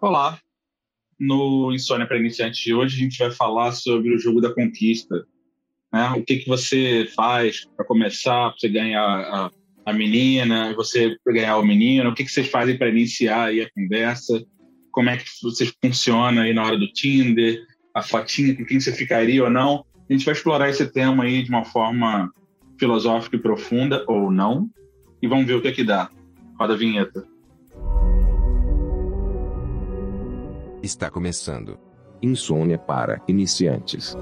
Olá. No Insônia para Iniciantes de hoje, a gente vai falar sobre o jogo da conquista. Né? O que, que você faz para começar, para você ganhar a, a menina, você ganhar o menino, o que, que vocês fazem para iniciar a conversa, como é que vocês funcionam aí na hora do Tinder, a fotinha, com quem você ficaria ou não. A gente vai explorar esse tema aí de uma forma filosófica e profunda, ou não, e vamos ver o que é que dá. Roda a vinheta. Está começando. Insônia para iniciantes.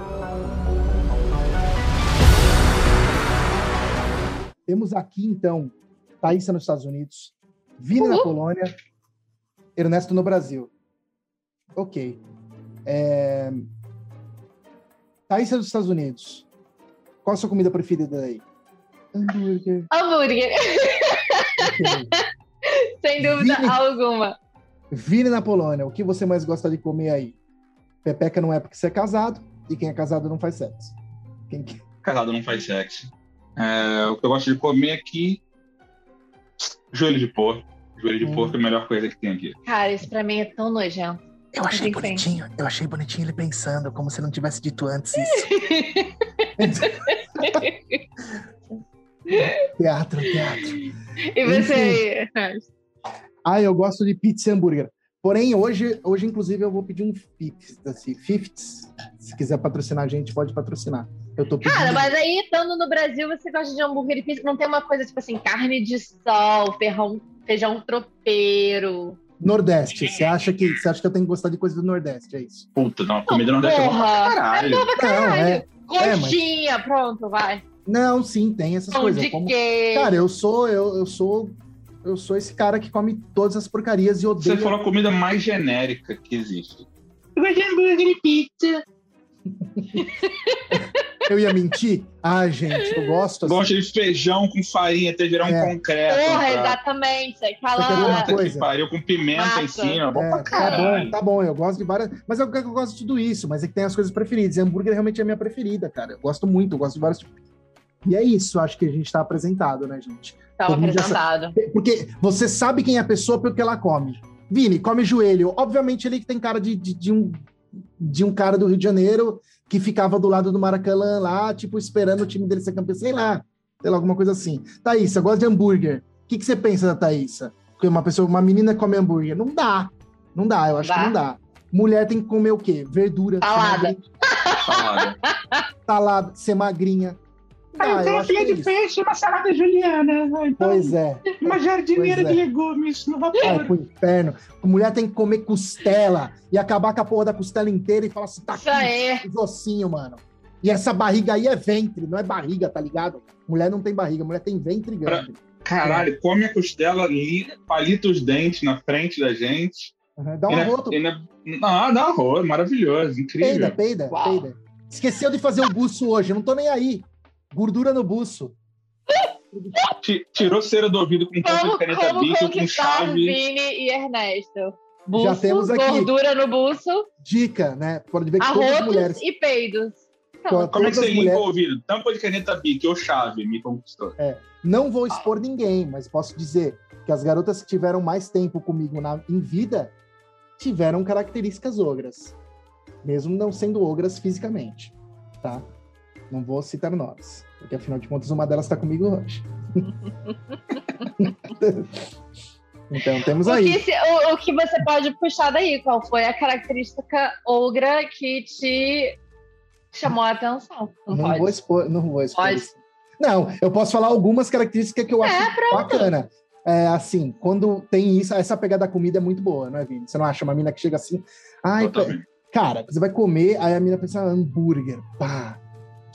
Temos aqui, então, Thaísa nos Estados Unidos, Vini na Polônia, Ernesto no Brasil. Ok. É... Thaísa dos Estados Unidos. Qual a sua comida preferida aí? Hambúrguer. Hambúrguer. Okay. Sem dúvida Vini... alguma. Vire na Polônia, o que você mais gosta de comer aí? Pepeca não é porque você é casado, e quem é casado não faz sexo. Quem... Casado não faz sexo. É, o que eu gosto de comer aqui, joelho de porco. Joelho de hum. porco é a melhor coisa que tem aqui. Cara, isso pra mim é tão nojento. Eu achei bonitinho, eu achei bonitinho ele pensando, como se não tivesse dito antes isso. teatro, teatro. E você aí? Ah, eu gosto de pizza e hambúrguer. Porém, hoje, hoje inclusive, eu vou pedir um fifths, assim, fifths. Se quiser patrocinar a gente, pode patrocinar. Eu tô pedindo... Cara, mas aí, estando no Brasil, você gosta de hambúrguer e pizza, não tem uma coisa tipo assim, carne de sol, feijão, feijão tropeiro. Nordeste, você acha que você acha que eu tenho que gostar de coisa do Nordeste, é isso? Puta, não, comida do Nordeste é porra, é caralho. É pra caralho. Não, é, Coxinha, é, mas... pronto, vai. Não, sim, tem essas Pão coisas. De como... Cara, eu sou, eu, eu sou eu sou esse cara que come todas as porcarias e odeia. Você falou a comida mais genérica que existe. Eu gosto de hambúrguer e pizza. eu ia mentir? Ah, gente, eu gosto. Assim. Gosto de feijão com farinha até virar é. um concreto. Porra, pra... exatamente. Aquela... Uma coisa? Que pariu com pimenta Mata. em cima. Bom é, pra caralho. Tá bom, tá bom. Eu gosto de várias. Mas eu, eu gosto de tudo isso. Mas é que tem as coisas preferidas. E hambúrguer realmente é a minha preferida, cara. Eu gosto muito, eu gosto de vários tipos. E é isso, acho que a gente tá apresentado, né, gente? Estava apresentado. Porque você sabe quem é a pessoa pelo que ela come. Vini, come joelho. Obviamente ele que tem cara de, de, de, um, de um cara do Rio de Janeiro que ficava do lado do Maracanã lá, tipo, esperando o time dele ser campeão, sei lá, sei lá, alguma coisa assim. Thaísa, gosta de hambúrguer. O que, que você pensa da Thaísa? Porque uma pessoa, uma menina come hambúrguer. Não dá. Não dá, eu acho dá. que não dá. Mulher tem que comer o quê? Verdura. Salada. Salada. Salada, ser magrinha. Ah, Aí tem filha de peixe e uma salada juliana. Então, pois é. Uma jardineira de é. legumes no vapor. Ai, pro inferno. A mulher tem que comer costela e acabar com a porra da costela inteira e falar assim, tá aqui, é. os ossinhos, mano. E essa barriga aí é ventre, não é barriga, tá ligado? Mulher não tem barriga, mulher tem ventre grande. Caralho, é. come a costela ali, palita os dentes na frente da gente. Uhum, dá um arroto. Não, dá um arroto, maravilhoso, incrível. Peida, peida, Uau. peida. Esqueceu de fazer o buço hoje, não tô nem aí. Gordura no buço. Tirou cera do ouvido com ponta de caneta bico, com chave. Vini e Ernesto. Buço, Já temos aqui. Gordura no buço. Dica, né? Pode ver que Arrotos todas as mulheres. e peidos. Então, Como é que você limpa mulheres... o ouvido? Tampa de caneta bic ou chave me conquistou. É, não vou expor ah. ninguém, mas posso dizer que as garotas que tiveram mais tempo comigo na, em vida tiveram características ogras. Mesmo não sendo ogras fisicamente, tá? Não vou citar nomes, porque afinal de contas uma delas está comigo hoje. então temos aí. O que, o, o que, você pode puxar daí? Qual foi a característica ogra que te chamou a atenção? Não, não vou expor, não vou expor. Pode. Não, eu posso falar algumas características que eu acho é, bacana. É, assim, quando tem isso, essa pegada da comida é muito boa, não é, Vini? Você não acha uma mina que chega assim, ai, cara, você vai comer, aí a mina pensa, hambúrguer, pá,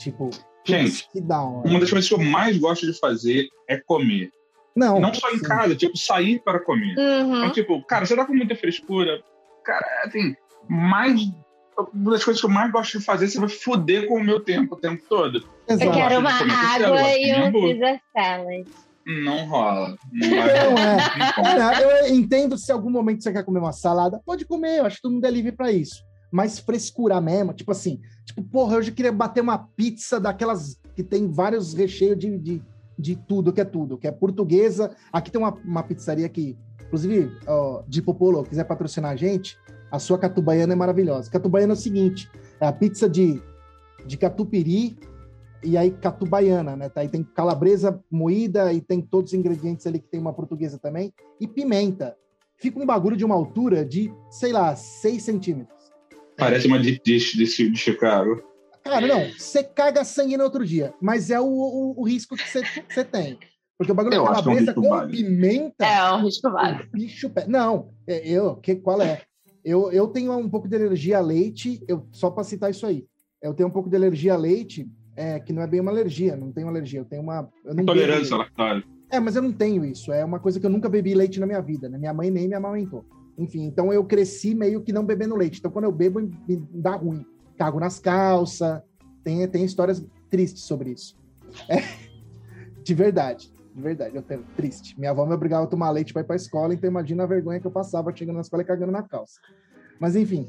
Tipo, gente, que da hora. uma das coisas que eu mais gosto de fazer é comer. Não. Não só em sim. casa, tipo, sair para comer. Uhum. Então, tipo, cara, você tá com muita frescura. Cara, assim, mais. Uma das coisas que eu mais gosto de fazer, você vai foder com o meu tempo o tempo todo. Exato. Eu quero uma água e um Caesar salad. Não rola. Não, vai, não é. eu entendo se algum momento você quer comer uma salada, pode comer, eu acho que todo mundo é livre para isso mais frescura mesmo. Tipo assim, tipo, porra, eu já queria bater uma pizza daquelas que tem vários recheios de, de, de tudo, que é tudo, que é portuguesa. Aqui tem uma, uma pizzaria que Inclusive, ó, de Popolo, quiser patrocinar a gente, a sua catubaiana é maravilhosa. Catubaiana é o seguinte: é a pizza de, de catupiry e aí catubaiana, né? Tá? Aí tem calabresa moída e tem todos os ingredientes ali que tem uma portuguesa também e pimenta. Fica um bagulho de uma altura de, sei lá, 6 centímetros. Parece uma deep dish de, de Chicago. Cara, não, você caga sangue no outro dia, mas é o, o, o risco que você tem. Porque o bagulho Eu de acho que é um com válido. pimenta. É um risco válido. bicho pé. Não, é, eu, que, qual é? Eu, eu tenho um pouco de alergia a leite, eu, só para citar isso aí. Eu tenho um pouco de alergia a leite, é, que não é bem uma alergia, não tenho alergia, eu tenho uma. Eu não bebo Intolerância à lactose. É, mas eu não tenho isso. É uma coisa que eu nunca bebi leite na minha vida, né? Minha mãe nem me amamentou. Enfim, então eu cresci meio que não bebendo leite. Então quando eu bebo, me dá ruim. Cago nas calças. Tem, tem histórias tristes sobre isso. É, de verdade. De verdade, eu tenho triste. Minha avó me obrigava a tomar leite para ir para escola, então imagina a vergonha que eu passava chegando na escola e cagando na calça. Mas enfim.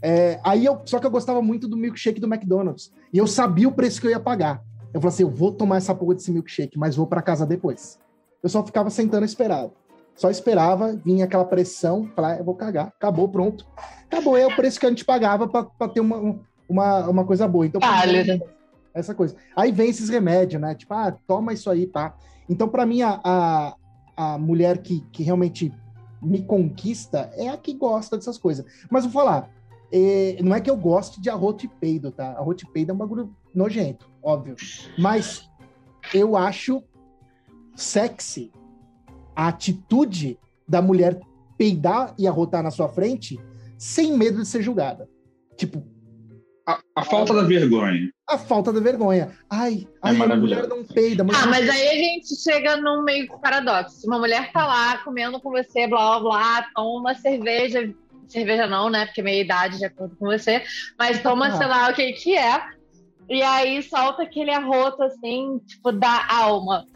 É, aí eu, só que eu gostava muito do milkshake do McDonald's. E eu sabia o preço que eu ia pagar. Eu falei assim: eu vou tomar essa porra desse milkshake, mas vou para casa depois. Eu só ficava sentando esperado. Só esperava, vinha aquela pressão, falar, eu vou cagar, acabou, pronto. Acabou, é o preço que a gente pagava para ter uma, uma, uma coisa boa. Então, Válido. essa coisa. Aí vem esses remédios, né? Tipo, ah, toma isso aí, pá. Então, para mim, a, a, a mulher que, que realmente me conquista é a que gosta dessas coisas. Mas vou falar, é, não é que eu goste de arroto e peido, tá? Arroto e peido é um bagulho nojento, óbvio. Mas eu acho sexy a atitude da mulher peidar e arrotar na sua frente sem medo de ser julgada. Tipo, A, a falta da vergonha. a falta da vergonha. Ai, É ai a mulher não peida. mas Ah, não mas aí a gente chega num meio que paradoxo. Uma mulher tá lá comendo com você, blá blá blá, toma uma cerveja. Cerveja não, né? Porque meia idade de acordo com você. Mas toma, Ah. sei lá, o que que é. E aí solta aquele arroto assim, tipo, da alma.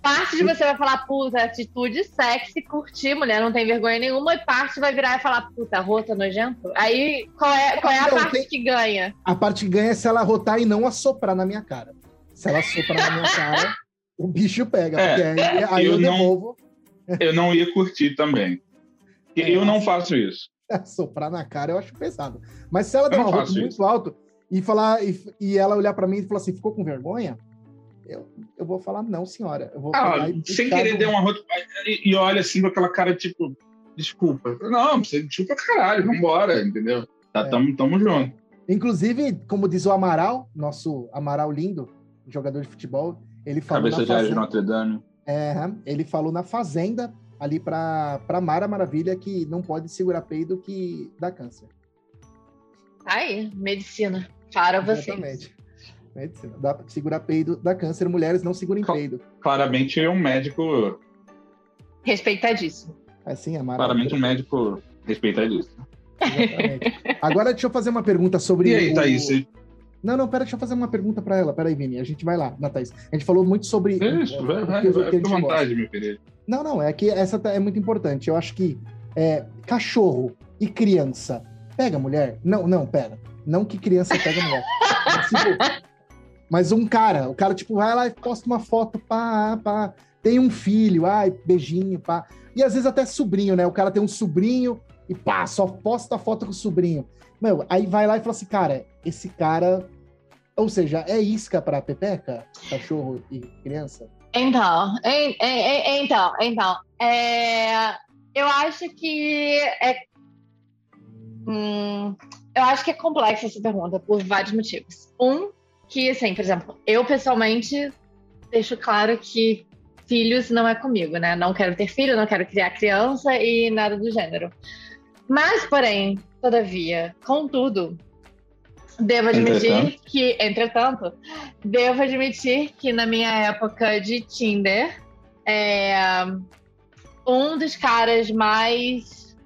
Parte de você vai falar, puta, atitude sexy, curtir, mulher não tem vergonha nenhuma, e parte vai virar e falar, puta, arroto nojento. Aí, qual é, qual é a Não, parte tem- que ganha? A parte que ganha é se ela arrotar e não assoprar na minha cara. Se ela assoprar na minha cara, o bicho pega. É, porque aí, aí eu, eu não- devolvo. Eu não ia curtir também. E É, eu não faço isso. Assoprar na cara eu acho pesado. Mas se ela der um arroto faço muito alto e falar e, e ela olhar pra mim e falar assim, ficou com vergonha? Eu, eu vou falar, não, senhora. Eu vou Ah, sem querer do- deu um arroto e, e olha assim com aquela cara tipo, desculpa. Não, você desculpa caralho, vambora, entendeu? Tá, É. tamo, tamo junto. Inclusive, como diz o Amaral, nosso Amaral lindo, jogador de futebol, ele falou Cabeça na de Ares de Fazenda- Notre Dame. É, ele falou na Fazenda, ali pra, pra Mara Maravilha, que não pode segurar peido que dá câncer. Aí, medicina. Para você. Exatamente. Medicina. Dá pra segurar peido dá câncer, mulheres não segurem Qual- peido. Claramente é um médico. Respeitadíssimo. Assim, a Mara. Claramente um médico respeitadíssimo. Exatamente. Agora deixa eu fazer uma pergunta sobre. E aí, o- Thaís? Não, não, pera, deixa eu fazer uma pergunta pra ela. Peraí, Vini, a gente vai lá, na Thaís. A gente falou muito sobre. Isso, vai, vai, que- que gosta. vontade, meu querido. Não, não, é que essa tá- é muito importante. Eu acho que é, cachorro e criança pega mulher? Não, não, pera. Não que criança pega mulher. Mas, tipo, mas um cara, o cara, tipo, vai lá e posta uma foto, pá, pá. Tem um filho, ai, beijinho, pá. E às vezes até sobrinho, né? O cara tem um sobrinho e pá, só posta a foto com o sobrinho. Meu, aí vai lá e fala assim, cara, esse cara. Ou seja, é isca pra pepeca? Cachorro e criança? Então, en- en- en- então, então, é, eu acho que é, hum, eu acho que é complexa essa pergunta por vários motivos. Um, que assim, por exemplo, eu pessoalmente deixo claro que filhos não é comigo, né? Não quero ter filho, não quero criar criança e nada do gênero. Mas, porém, todavia, contudo, devo admitir Entretanto. que, entretanto, devo admitir que na minha época de Tinder, é, um dos caras mais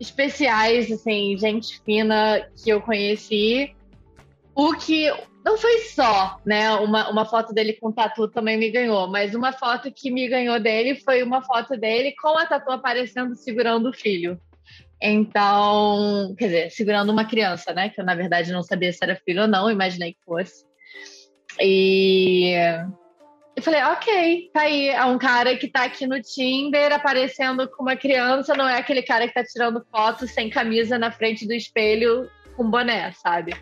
especiais, assim, gente fina que eu conheci, o que não foi só, né? Uma, uma foto dele com tatu também me ganhou, mas uma foto que me ganhou dele foi uma foto dele com a tatu aparecendo segurando o filho. Então, quer dizer, segurando uma criança, né? Que eu, na verdade, não sabia se era filho ou não, imaginei que fosse. E, eu falei, ok, tá aí. É um cara que tá aqui no Tinder aparecendo com uma criança, não é aquele cara que tá tirando foto sem camisa na frente do espelho com boné, sabe?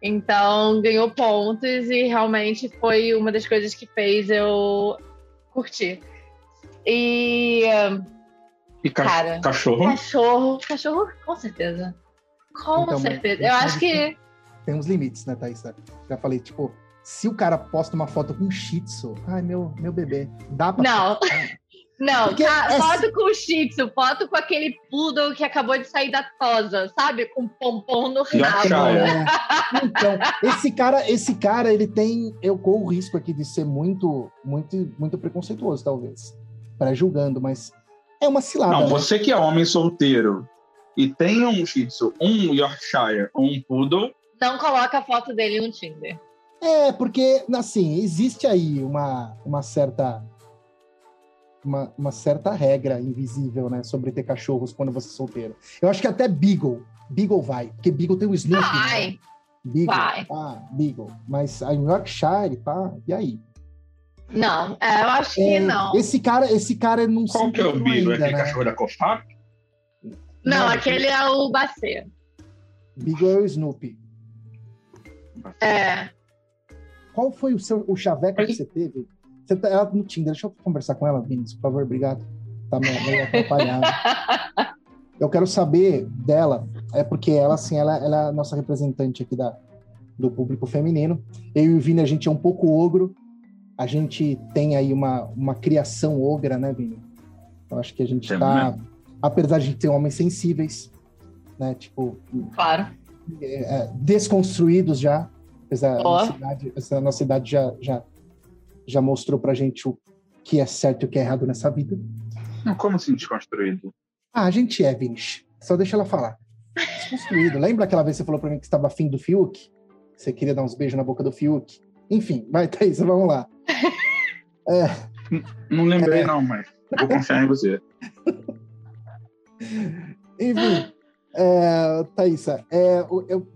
Então ganhou pontos e realmente foi uma das coisas que fez eu curtir. E. E ca Cara, cachorro? Cachorro, cachorro, com certeza. Com Então, certeza. Eu acho que. Tem uns limites, né, Thaís? Já falei, tipo, se o cara posta uma foto com um shih tzu, ai, meu, meu bebê, dá pra... Não. Não, Porque ca- é- foto com o Shih Tzu, foto com aquele poodle que acabou de sair da tosa, sabe? Com pompom no rabo. Yorkshire. É. Então, esse cara, esse cara, ele tem. Eu corro o risco aqui de ser muito, muito, muito preconceituoso, talvez. Pré-julgando, mas é uma cilada. Não, né? você que é homem solteiro e tem um Shih Tzu, um Yorkshire ou um Poodle, Não coloca a foto dele no Tinder. É, porque, assim, existe aí uma, uma certa. Uma, uma certa regra invisível, né, sobre ter cachorros quando você é solteiro. Eu acho que até Beagle. Beagle vai, porque Beagle tem o Snoopy. né? Vai. Beagle, vai. ah, Beagle. Mas a Yorkshire, tá? E aí? Não, é, eu acho que É, não. Esse cara, esse cara não qual que é o Beagle? ainda, Aquele né? cachorro da Cofap? Não, aquele é o Bacê. Beagle é o Snoopy. É. Qual foi o seu o chaveco que você teve? Você tá ela no Tinder. Deixa eu conversar com ela, Vinícius, por favor, obrigado. Tá me, me atrapalhando. Eu quero saber dela, é porque ela, assim, ela, ela é a nossa representante aqui da, do público feminino. Eu e o Vini, a gente é um pouco ogro. A gente tem aí uma, uma criação ogra, né, Vini? Eu acho que a gente Temos, tá. Apesar de a gente ter homens sensíveis, né? Tipo, Claro. é, é, desconstruídos já. Apesar Ó. a nossa idade, essa nossa idade já, já, já mostrou pra gente o que é certo e o que é errado nessa vida. Como assim desconstruído? Ah, a gente é, Vinícius. Só deixa ela falar. Desconstruído. Lembra aquela vez que você falou pra mim que estava afim do Fiuk? Você queria dar uns beijos na boca do Fiuk? Enfim, vai, Thaís, vamos lá. Não lembrei, É. não, mas vou confiar em você. Enfim, é, Thaísa, é, eu,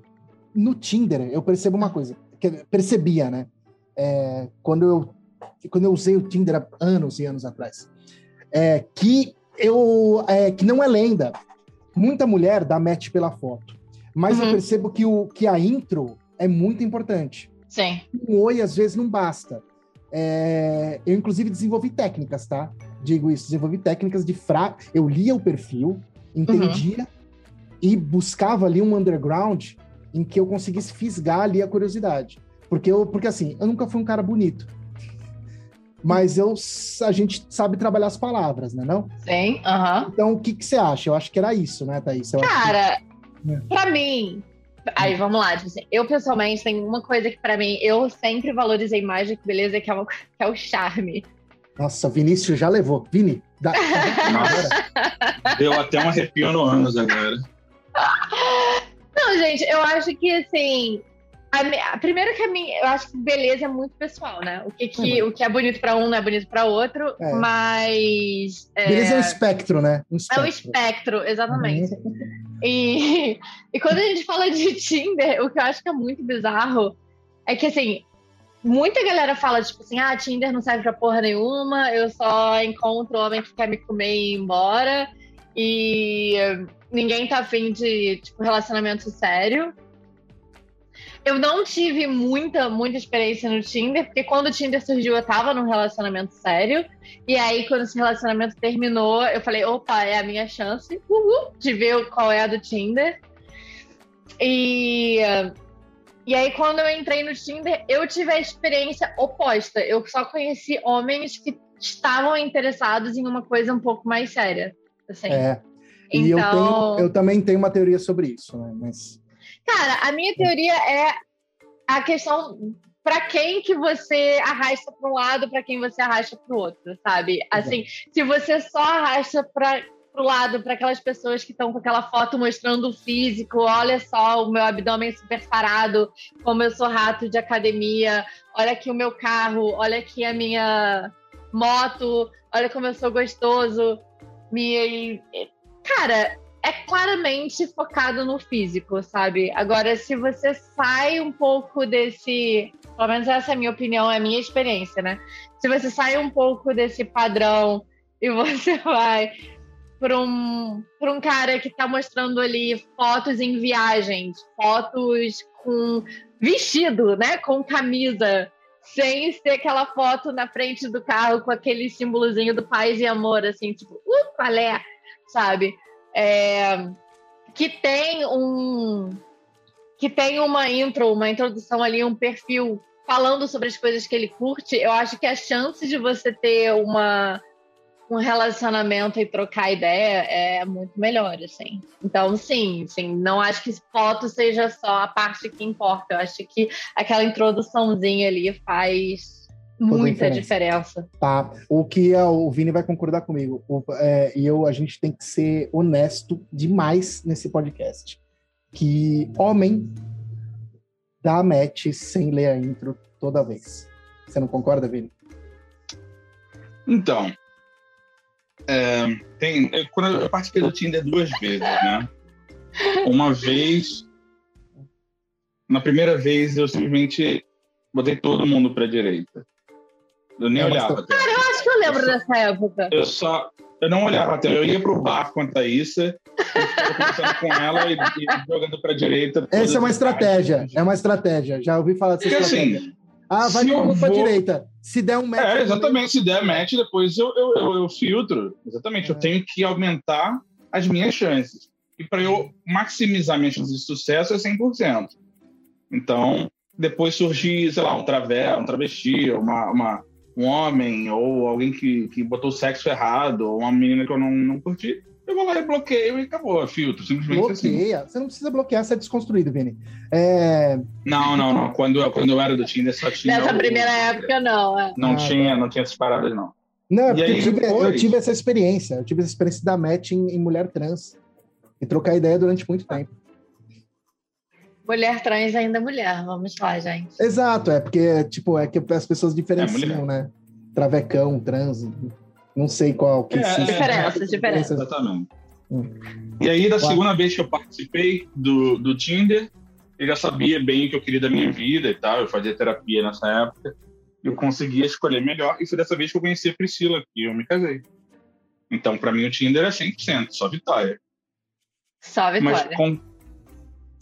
no Tinder eu percebo uma coisa, que percebia, né? É, quando, eu, quando eu usei o Tinder há anos e anos atrás, é, que, eu, é, que não é lenda. Muita mulher dá match pela foto, mas eu Uhum. percebo que, o, que a intro é muito importante. Sim. Um oi às vezes não basta. É, eu, inclusive, desenvolvi técnicas, tá? Digo isso, desenvolvi técnicas de fra... Eu lia o perfil, entendia e buscava ali um underground em que eu conseguisse fisgar ali a curiosidade. Porque, eu, porque assim, eu nunca fui um cara bonito. Mas eu, a gente sabe trabalhar as palavras, né? Não? Sim. Aham. Então, o que, que você acha? Eu acho que era isso, né, Thaís? Eu acho que- Cara, É. pra mim. Aí vamos lá, tipo assim, eu pessoalmente tem uma coisa que pra mim eu sempre valorizei mais do que beleza, que é, uma, que é o charme. Nossa, Vinícius já levou. Vini, dá. Deu até um arrepio no ânus agora. Não, gente, eu acho que assim. A, me- a- primeiro que a minha, eu acho que beleza é muito pessoal, né? O que, que, o que é bonito pra um não é bonito pra outro, É. mas. é, Beleza é um espectro, né? Um É o espectro. espectro, exatamente. Uhum. E, e quando a gente fala de Tinder, o que eu acho que é muito bizarro é que, assim, muita galera fala, tipo assim, ah, Tinder não serve pra porra nenhuma, eu só encontro homem que quer me comer e ir embora, e ninguém tá afim de, tipo, relacionamento sério. Eu não tive muita, muita experiência no Tinder, porque quando o Tinder surgiu, eu tava num relacionamento sério. E aí, quando esse relacionamento terminou, eu falei, opa, é a minha chance uhul, de ver qual é a do Tinder. E, e aí, quando eu entrei no Tinder, eu tive a experiência oposta. Eu só conheci homens que estavam interessados em uma coisa um pouco mais séria. Assim. É. E eu, Então- tenho, eu também tenho uma teoria sobre isso, né? Mas Cara, a minha teoria é a questão para quem que você arrasta para um lado, para quem você arrasta para o outro, sabe? Assim, se você só arrasta para pro lado para aquelas pessoas que estão com aquela foto mostrando o físico, olha só o meu abdômen super sarado, como eu sou rato de academia, olha aqui o meu carro, olha aqui a minha moto, olha como eu sou gostoso. Me... Cara, é claramente focado no físico, sabe? Agora, se você sai um pouco desse. Pelo menos essa é a minha opinião, é a minha experiência, né? Se você sai um pouco desse padrão e você vai para um, um cara que está mostrando ali fotos em viagens, fotos com vestido, né? Com camisa, sem ser aquela foto na frente do carro com aquele símbolozinho do paz e amor, assim, tipo, uh, qual é? Sabe? É, que tem um que tem uma intro, uma introdução ali, um perfil falando sobre as coisas que ele curte, eu acho que a chance de você ter uma um relacionamento e trocar ideia é muito melhor, assim. Então, sim, sim, não acho que foto seja só a parte que importa. Eu acho que aquela introduçãozinha ali faz muita diferença. diferença. Tá. O que é, o Vini vai concordar comigo. O, é, e eu, a gente tem que ser honesto demais nesse podcast. Que homem dá match sem ler a intro toda vez. Você não concorda, Vini? Então, é, tem, eu, quando eu participei do Tinder duas vezes, né? Uma vez, na primeira vez eu simplesmente botei todo mundo para direita. Eu nem é, olhava. Cara, eu acho que eu lembro eu dessa época. Eu só, eu não olhava até. Eu ia pro bar com a Thaísa, conversando com ela e, e jogando para direita. Essa é uma estratégia. É uma estratégia. Já ouvi falar dessa Porque, assim, estratégia. Assim, ah, vai todo mundo vou... direita. Se der um match. É, exatamente. Se der match, depois eu, eu, eu, eu filtro. Exatamente. É. Eu tenho que aumentar as minhas chances. E para eu maximizar minhas chances de sucesso é 100%. Então, depois surgir, sei lá, um travé, um travesti, uma, uma, um homem, ou alguém que, que botou o sexo errado, ou uma menina que eu não, não curti eu vou lá e bloqueio e acabou, é filtro, simplesmente assim. Bloqueia. assim. Você não precisa bloquear, você é desconstruído, Vini. É... Não, não, não. Quando, eu, quando eu era do Tinder só tinha. Nessa o... primeira época, não. É. Não, ah, tinha, tá. não tinha essas paradas, não. Não, é porque aí, eu, tive, depois... eu, tive, essa experiência. Eu tive essa experiência da match em, em mulher trans. E trocar ideia durante muito tempo. Mulher trans ainda é mulher, vamos lá, gente. Exato, é porque, tipo, é que as pessoas diferenciam, é né? Travecão, trans, não sei qual que é, é, diferença, é, diferença. Exatamente. Hum. E aí, da segunda vez que eu participei do, do Tinder, eu já sabia bem o que eu queria da minha vida e tal. Eu fazia terapia nessa época. Eu conseguia escolher melhor. E foi dessa vez que eu conheci a Priscila, que eu me casei. Então, para mim, o Tinder é 100%, só vitória. Só vitória. Mas com,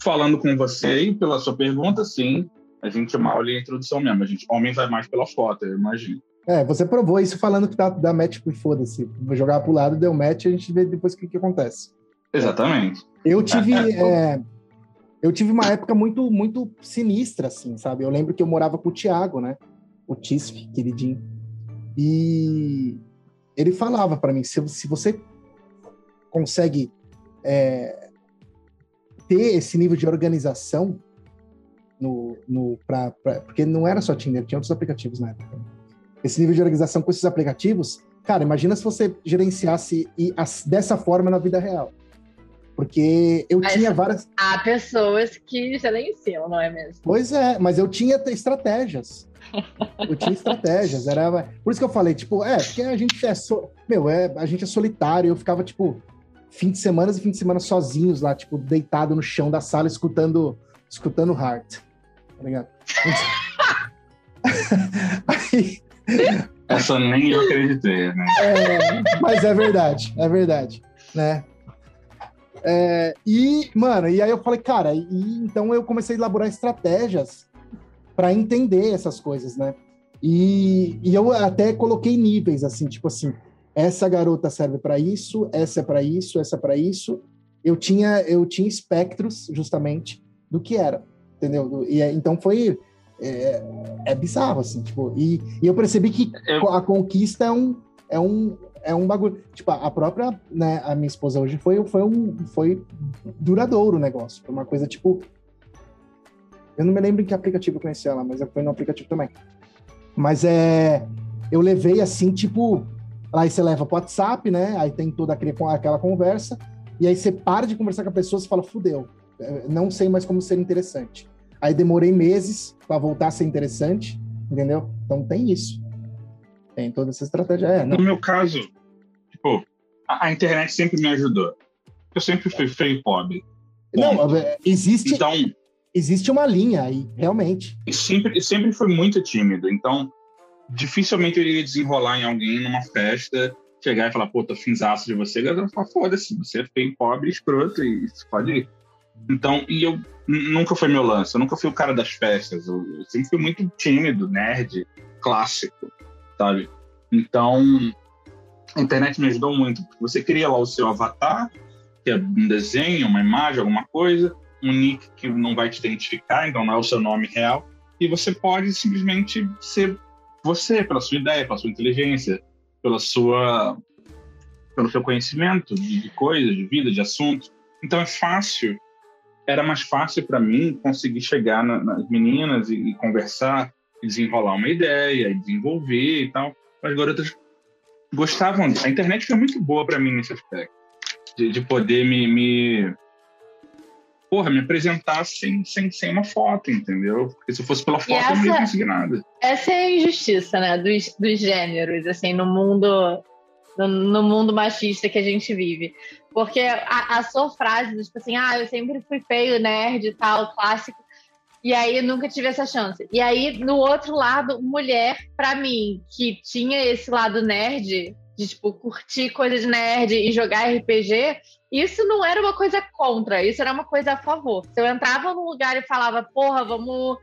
falando com você e pela sua pergunta, sim, a gente mal ali a introdução mesmo. A gente, homem vai mais pela foto, eu imagino. É, você provou isso falando que dá, dá match por foda-se. Vou jogar pro lado, deu match, a gente vê depois o que, que acontece. Exatamente. Eu tive. é, eu tive uma época muito, muito sinistra, assim, sabe? Eu lembro que eu morava com o Thiago, né? O Tisf, queridinho. E ele falava para mim: se, se você consegue é, ter esse nível de organização no, no pra, pra, porque não era só Tinder, tinha outros aplicativos na época. Esse nível de organização com esses aplicativos, cara, imagina se você gerenciasse e as, dessa forma na vida real. Porque eu mas tinha várias. Há pessoas que gerenciam, não é mesmo? Pois é, mas eu tinha estratégias. eu tinha estratégias. Era... Por isso que eu falei, tipo, é, porque a gente é. So... Meu, é, a gente é solitário. Eu ficava, tipo, fim de semana e fim de semana sozinhos lá, tipo, deitado no chão da sala, escutando, escutando Heart. Tá ligado? Aí, essa nem eu acreditei, né? É, mas é verdade, é verdade, né? É, e, mano, e aí eu falei, cara, e então eu comecei a elaborar estratégias para entender essas coisas, né? E, e eu até coloquei níveis, assim, tipo assim, essa garota serve para isso, essa é para isso, essa é para isso. Eu tinha, eu tinha espectros, justamente, do que era, entendeu? E então foi é, é bizarro, assim, tipo, e, e eu percebi que a conquista é um, é um, é um bagulho, tipo, a própria, né, a minha esposa hoje foi, foi um, foi duradouro o negócio, foi uma coisa, tipo, eu não me lembro em que aplicativo eu conheci ela, mas foi no aplicativo também, mas é, eu levei, assim, tipo, aí você leva pro WhatsApp, né, aí tem toda aquela conversa, e aí você para de conversar com a pessoa, e fala, fudeu, não sei mais como ser interessante. Aí demorei meses para voltar a ser interessante, entendeu? Então tem isso. Tem toda essa estratégia. É, no meu caso, tipo, a, a, internet sempre me ajudou. eu sempre fui feio pobre. Não, é, existe, Então, existe uma linha aí, realmente. e sempre, e sempre fui muito tímido. Então, dificilmente eu iria desenrolar em alguém numa festa, chegar e falar, pô, tô finzaço de você. A galera fala, foda-se, você é pobre, escroto e pode ir. Então, e eu nunca foi meu lance, eu nunca fui o cara das festas. Eu, eu sempre fui muito tímido, nerd, clássico, sabe? Então, a internet me ajudou muito. porque Você cria lá o seu avatar, que é um desenho, uma imagem, alguma coisa, um nick que não vai te identificar, então não é o seu nome real, e você pode simplesmente ser você, pela sua ideia, pela sua inteligência, pela sua pelo seu conhecimento de, de coisas, de vida, de assuntos. Então é fácil, era mais fácil para mim conseguir chegar na- nas meninas e, e conversar, e desenrolar uma ideia, e desenvolver e tal. As garotas gostavam. A internet foi muito boa para mim nesse aspecto, de, de poder me, me porra, me apresentar sem, sem, sem uma foto, entendeu? Porque se fosse pela foto eu não ia essa- conseguir nada. Essa é a injustiça, né, dos, dos gêneros, assim, no mundo no, no mundo machista que a gente vive. Porque a, a sua frase, do tipo assim, ah, eu sempre fui feio, nerd e tal, clássico, e aí nunca tive essa chance. E aí, no outro lado, mulher, pra mim, que tinha esse lado nerd, de, tipo, curtir coisa de nerd e jogar RPG, isso não era uma coisa contra, isso era uma coisa a favor. Se eu entrava num lugar e falava, porra, vamos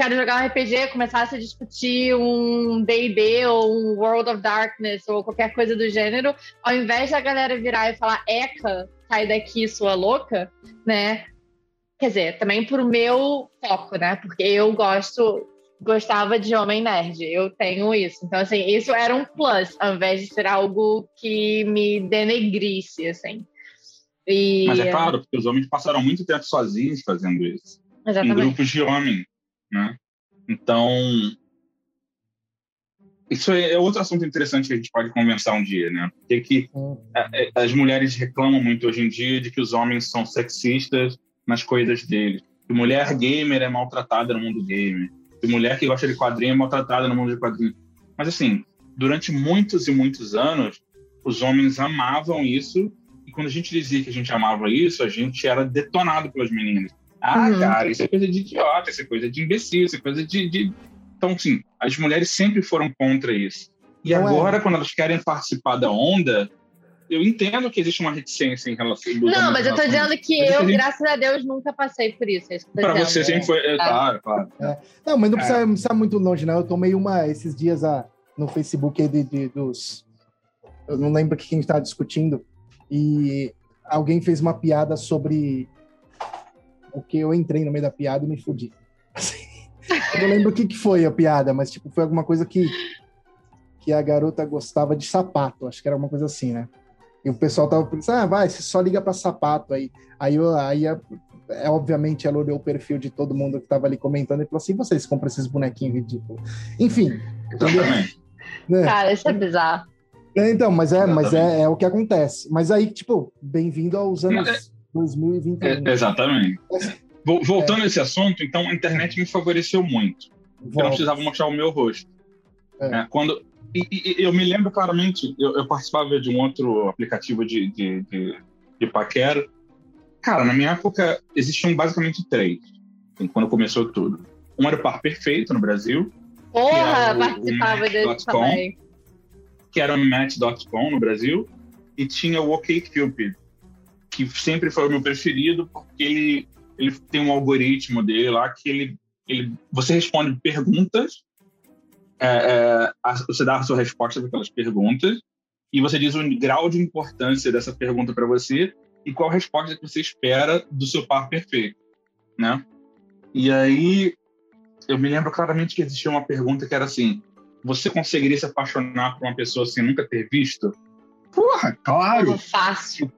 quero jogar um RPG, começasse a discutir um D&D ou um World of Darkness ou qualquer coisa do gênero, ao invés da galera virar e falar Eca, sai daqui, sua louca, né? Quer dizer, também por meu foco, né? Porque eu gosto, gostava de homem nerd, eu tenho isso. Então, assim, isso era um plus, ao invés de ser algo que me denegrisse, assim. E... Mas é claro, porque os homens passaram muito tempo sozinhos fazendo isso. Em Exatamente. grupos de homens, né? Então, isso é é outro assunto interessante que a gente pode conversar um dia, né? Porque que é, as mulheres reclamam muito hoje em dia de que os homens são sexistas nas coisas deles. Que mulher gamer é maltratada no mundo gamer. Mulher que gosta de quadrinho é maltratada no mundo de quadrinho. Mas assim, durante muitos e muitos anos, os homens amavam isso. E quando a gente dizia que a gente amava isso, a gente era detonado pelas meninas. Ah, Uhum. cara, isso é coisa de idiota, isso é coisa de imbecil, isso é coisa de. de... Então, sim, as mulheres sempre foram contra isso. E é. agora, quando elas querem participar da onda, eu entendo que existe uma reticência em relação. Não, mas em eu tô relação a dizendo que Mas eu, a gente- graças a Deus, nunca passei por isso. É isso Pra dizendo. você sempre foi. É, claro, claro. Não, mas não É. precisa, não precisa muito longe, não. Eu tomei uma esses dias ah, no Facebook aí de, de- dos. Eu não lembro o que a gente estava discutindo. E alguém fez uma piada sobre o que eu entrei no meio da piada e me fudi. Assim, eu não lembro o que, que foi a piada, mas tipo, foi alguma coisa que, que a garota gostava de sapato. Acho que era uma coisa assim, né? E o pessoal tava pensando, ah, vai, você só liga para sapato aí. Aí, eu, aí a- é, obviamente ela olhou o perfil de todo mundo que tava ali comentando e falou assim: vocês compram esses bonequinhos ridículos. Enfim. Exatamente. Né? Cara, isso é bizarro. É, Então, mas é, mas Exatamente. é, é o que acontece. Mas aí, tipo, bem-vindo aos anos É, 2021. É, exatamente. Vol- Voltando a esse assunto, então a internet me favoreceu muito. Eu não Volta. precisava mostrar o meu rosto. É. Quando, e, e- eu me lembro claramente, eu, eu participava de um outro aplicativo de, de, de, de paquera. Cara, na minha época existiam basicamente três, assim, quando começou tudo. Um era o Par Perfeito no Brasil, Porra, participava desse também. que era o Match.com no Brasil, e tinha o OkCupid, que sempre foi o meu preferido, porque ele, ele tem um algoritmo dele lá que ele, ele você responde perguntas, é, é, a- você dá a sua resposta para aquelas perguntas, e você diz o grau de importância dessa pergunta para você e qual resposta que você espera do seu par perfeito, né? E aí eu me lembro claramente que existia uma pergunta que era assim: você conseguiria se apaixonar por uma pessoa sem nunca ter visto? Porra, claro! Fácil.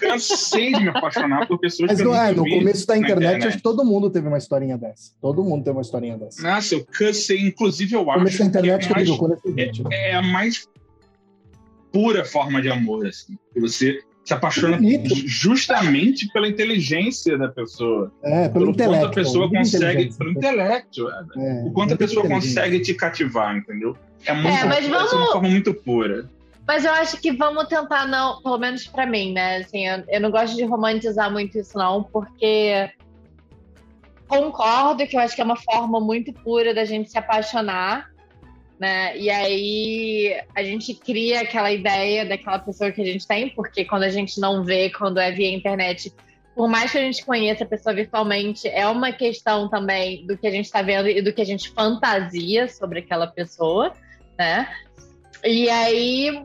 Cansei de me apaixonar por pessoas Mas que eu é, no vi começo da na internet, acho que todo mundo teve uma historinha dessa. Todo mundo teve uma historinha dessa. Nossa, eu cansei. Inclusive, eu No acho começo da internet, que é eu mais, vídeo. é a mais pura forma de amor, assim. Que você se apaixona Bonito. justamente pela inteligência da pessoa. É, pelo, Pelo intelecto. quanto a pessoa consegue... Pelo intelecto. é. É, o quanto a pessoa consegue te cativar, entendeu? É, muito, É, mas é vamos- uma forma muito pura. Mas eu acho que vamos tentar, não, pelo menos pra mim, né? Assim, eu, eu não gosto de romantizar muito isso, não, porque concordo que eu acho que é uma forma muito pura da gente se apaixonar, né? E aí a gente cria aquela ideia daquela pessoa que a gente tem, porque quando a gente não vê, quando é via internet, por mais que a gente conheça a pessoa virtualmente, é uma questão também do que a gente está vendo e do que a gente fantasia sobre aquela pessoa, né? E aí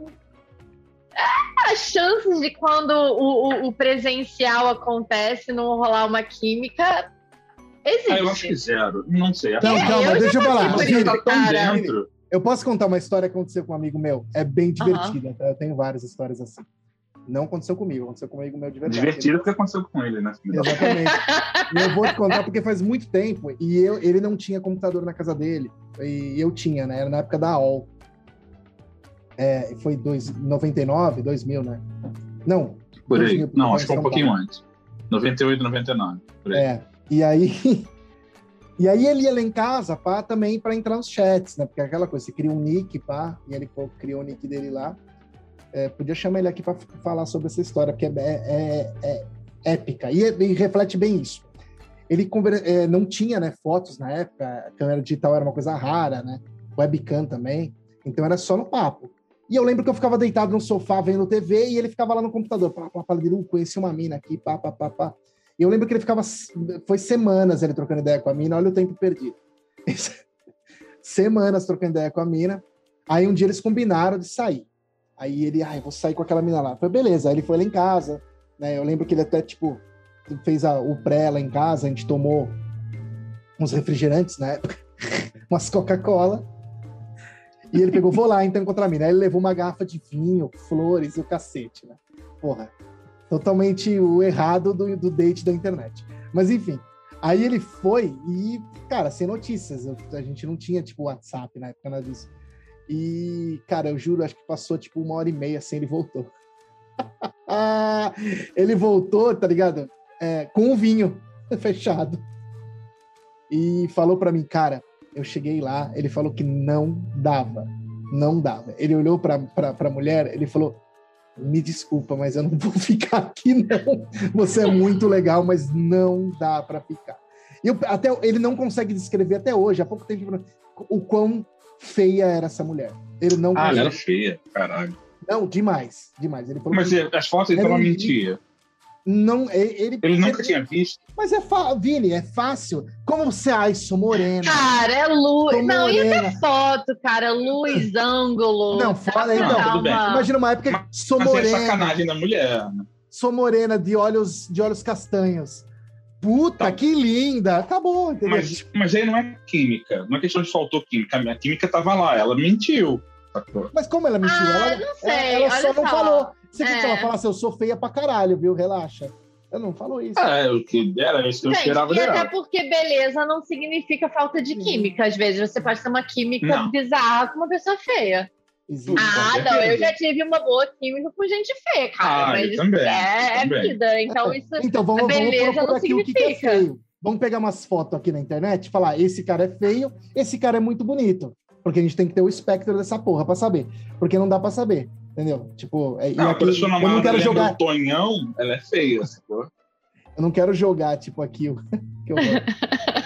as chances de quando o, o, o presencial acontece não rolar uma química existe. Ah, eu acho que zero. Não sei. Não, É, calma, eu deixa eu falar. Você tá tão cara. dentro. Eu posso contar uma história que aconteceu com um amigo meu? É bem divertida, tá? Eu tenho várias histórias assim. Não aconteceu comigo, aconteceu com um amigo meu de verdade. Divertido porque aconteceu com ele, né? Exatamente. e eu vou te contar porque faz muito tempo e eu, ele não tinha computador na casa dele. E eu tinha, né? Era na época da AOL. É, foi dois, 99, 2000, né? Não. Por aí. 2000, Não, acho que foi São um pouquinho Paulo. antes. 98, 99. Por aí. É. E aí. E aí ele ia lá em casa, pá, também para entrar nos chats, né? Porque é aquela coisa, você cria um nick, pá, e ele criou o nick dele lá. É, podia chamar ele aqui para falar sobre essa história, porque é, é- é épica. E, e reflete bem isso. Ele conver- é, não tinha né, fotos na época, a câmera digital era uma coisa rara, né? Webcam também. Então era só no papo. E eu lembro que eu ficava deitado no sofá vendo TV e ele ficava lá no computador. Pá, pá, pá, "Uh, conheci uma mina aqui, pá, pá, pá, pá. E eu lembro que ele ficava. Foi semanas ele trocando ideia com a mina, olha o tempo perdido. semanas trocando ideia com a mina. Aí um dia eles combinaram de sair. Aí ele, ai, vou sair com aquela mina lá. Foi beleza. Aí ele foi lá em casa, né? Eu lembro que ele até, tipo, fez a- o pré lá em casa, a gente tomou uns refrigerantes na época, umas Coca-Cola. E ele pegou, vou lá então encontrar a mina. Aí ele levou uma garrafa de vinho, flores e o cacete, né? Porra, totalmente o errado do, do date da internet. Mas enfim, aí ele foi e, cara, sem notícias. A gente não tinha, tipo, WhatsApp na época, nada disso. E, cara, eu juro, acho que passou, tipo, uma hora e meia assim, ele voltou. ele voltou, tá ligado? É, com o vinho fechado. E falou pra mim, cara, eu cheguei lá, ele falou que não dava. Não dava. Ele olhou pra, pra mulher, ele falou: Me desculpa, mas eu não vou ficar aqui, não. Você é muito legal, mas não dá pra ficar. Eu, até, ele não consegue descrever até hoje, há pouco tempo, o quão feia era essa mulher. Ele não Ah, ela era feia, caralho. Não, demais, demais. Ele falou Mas que as fotos ele um- mentia. Não, ele, ele, Ele nunca tinha visto. Mas é fácil, Vini, é fácil. Como você, ai, sou morena. Cara, é luz. Não, e morena. até foto, cara. Luz, ângulo. Não, fala pra aí, não, tudo bem. Imagina uma época Mas- que sou Mas é morena, sacanagem da mulher. né? sou morena de olhos, de olhos castanhos. Puta, Tá. que linda. Acabou, entendeu? Mas, mas aí não é química. Não é questão de faltou química. A química tava lá, ela mentiu. Sacou? Mas como ela mentiu? Ah, ela não sei, ela, ela só não só. falou. Você quer que É. ela falasse, eu sou feia pra caralho, viu? Relaxa. Ela não falou isso. É, o que era isso que eu esperava e até porque beleza não significa falta de química. Às vezes você pode ter uma química Não. bizarra com uma pessoa feia. Existe. Ah, não, eu já tive uma boa química com gente feia, cara. Ah, mas eu isso também, é, eu também. é vida. Então isso. Então vamos, vamos beleza procurar não aqui o que, que é significa. feio. Vamos pegar umas fotos aqui na internet e falar: esse cara é feio, esse cara é muito bonito. Porque a gente tem que ter o espectro dessa porra pra saber. Porque não dá pra saber. Entendeu? Tipo, é, e Não, aqui, eu não quero jogar. o Tonhão, ela é feia? Eu não quero jogar, tipo, aqui. o- que horror.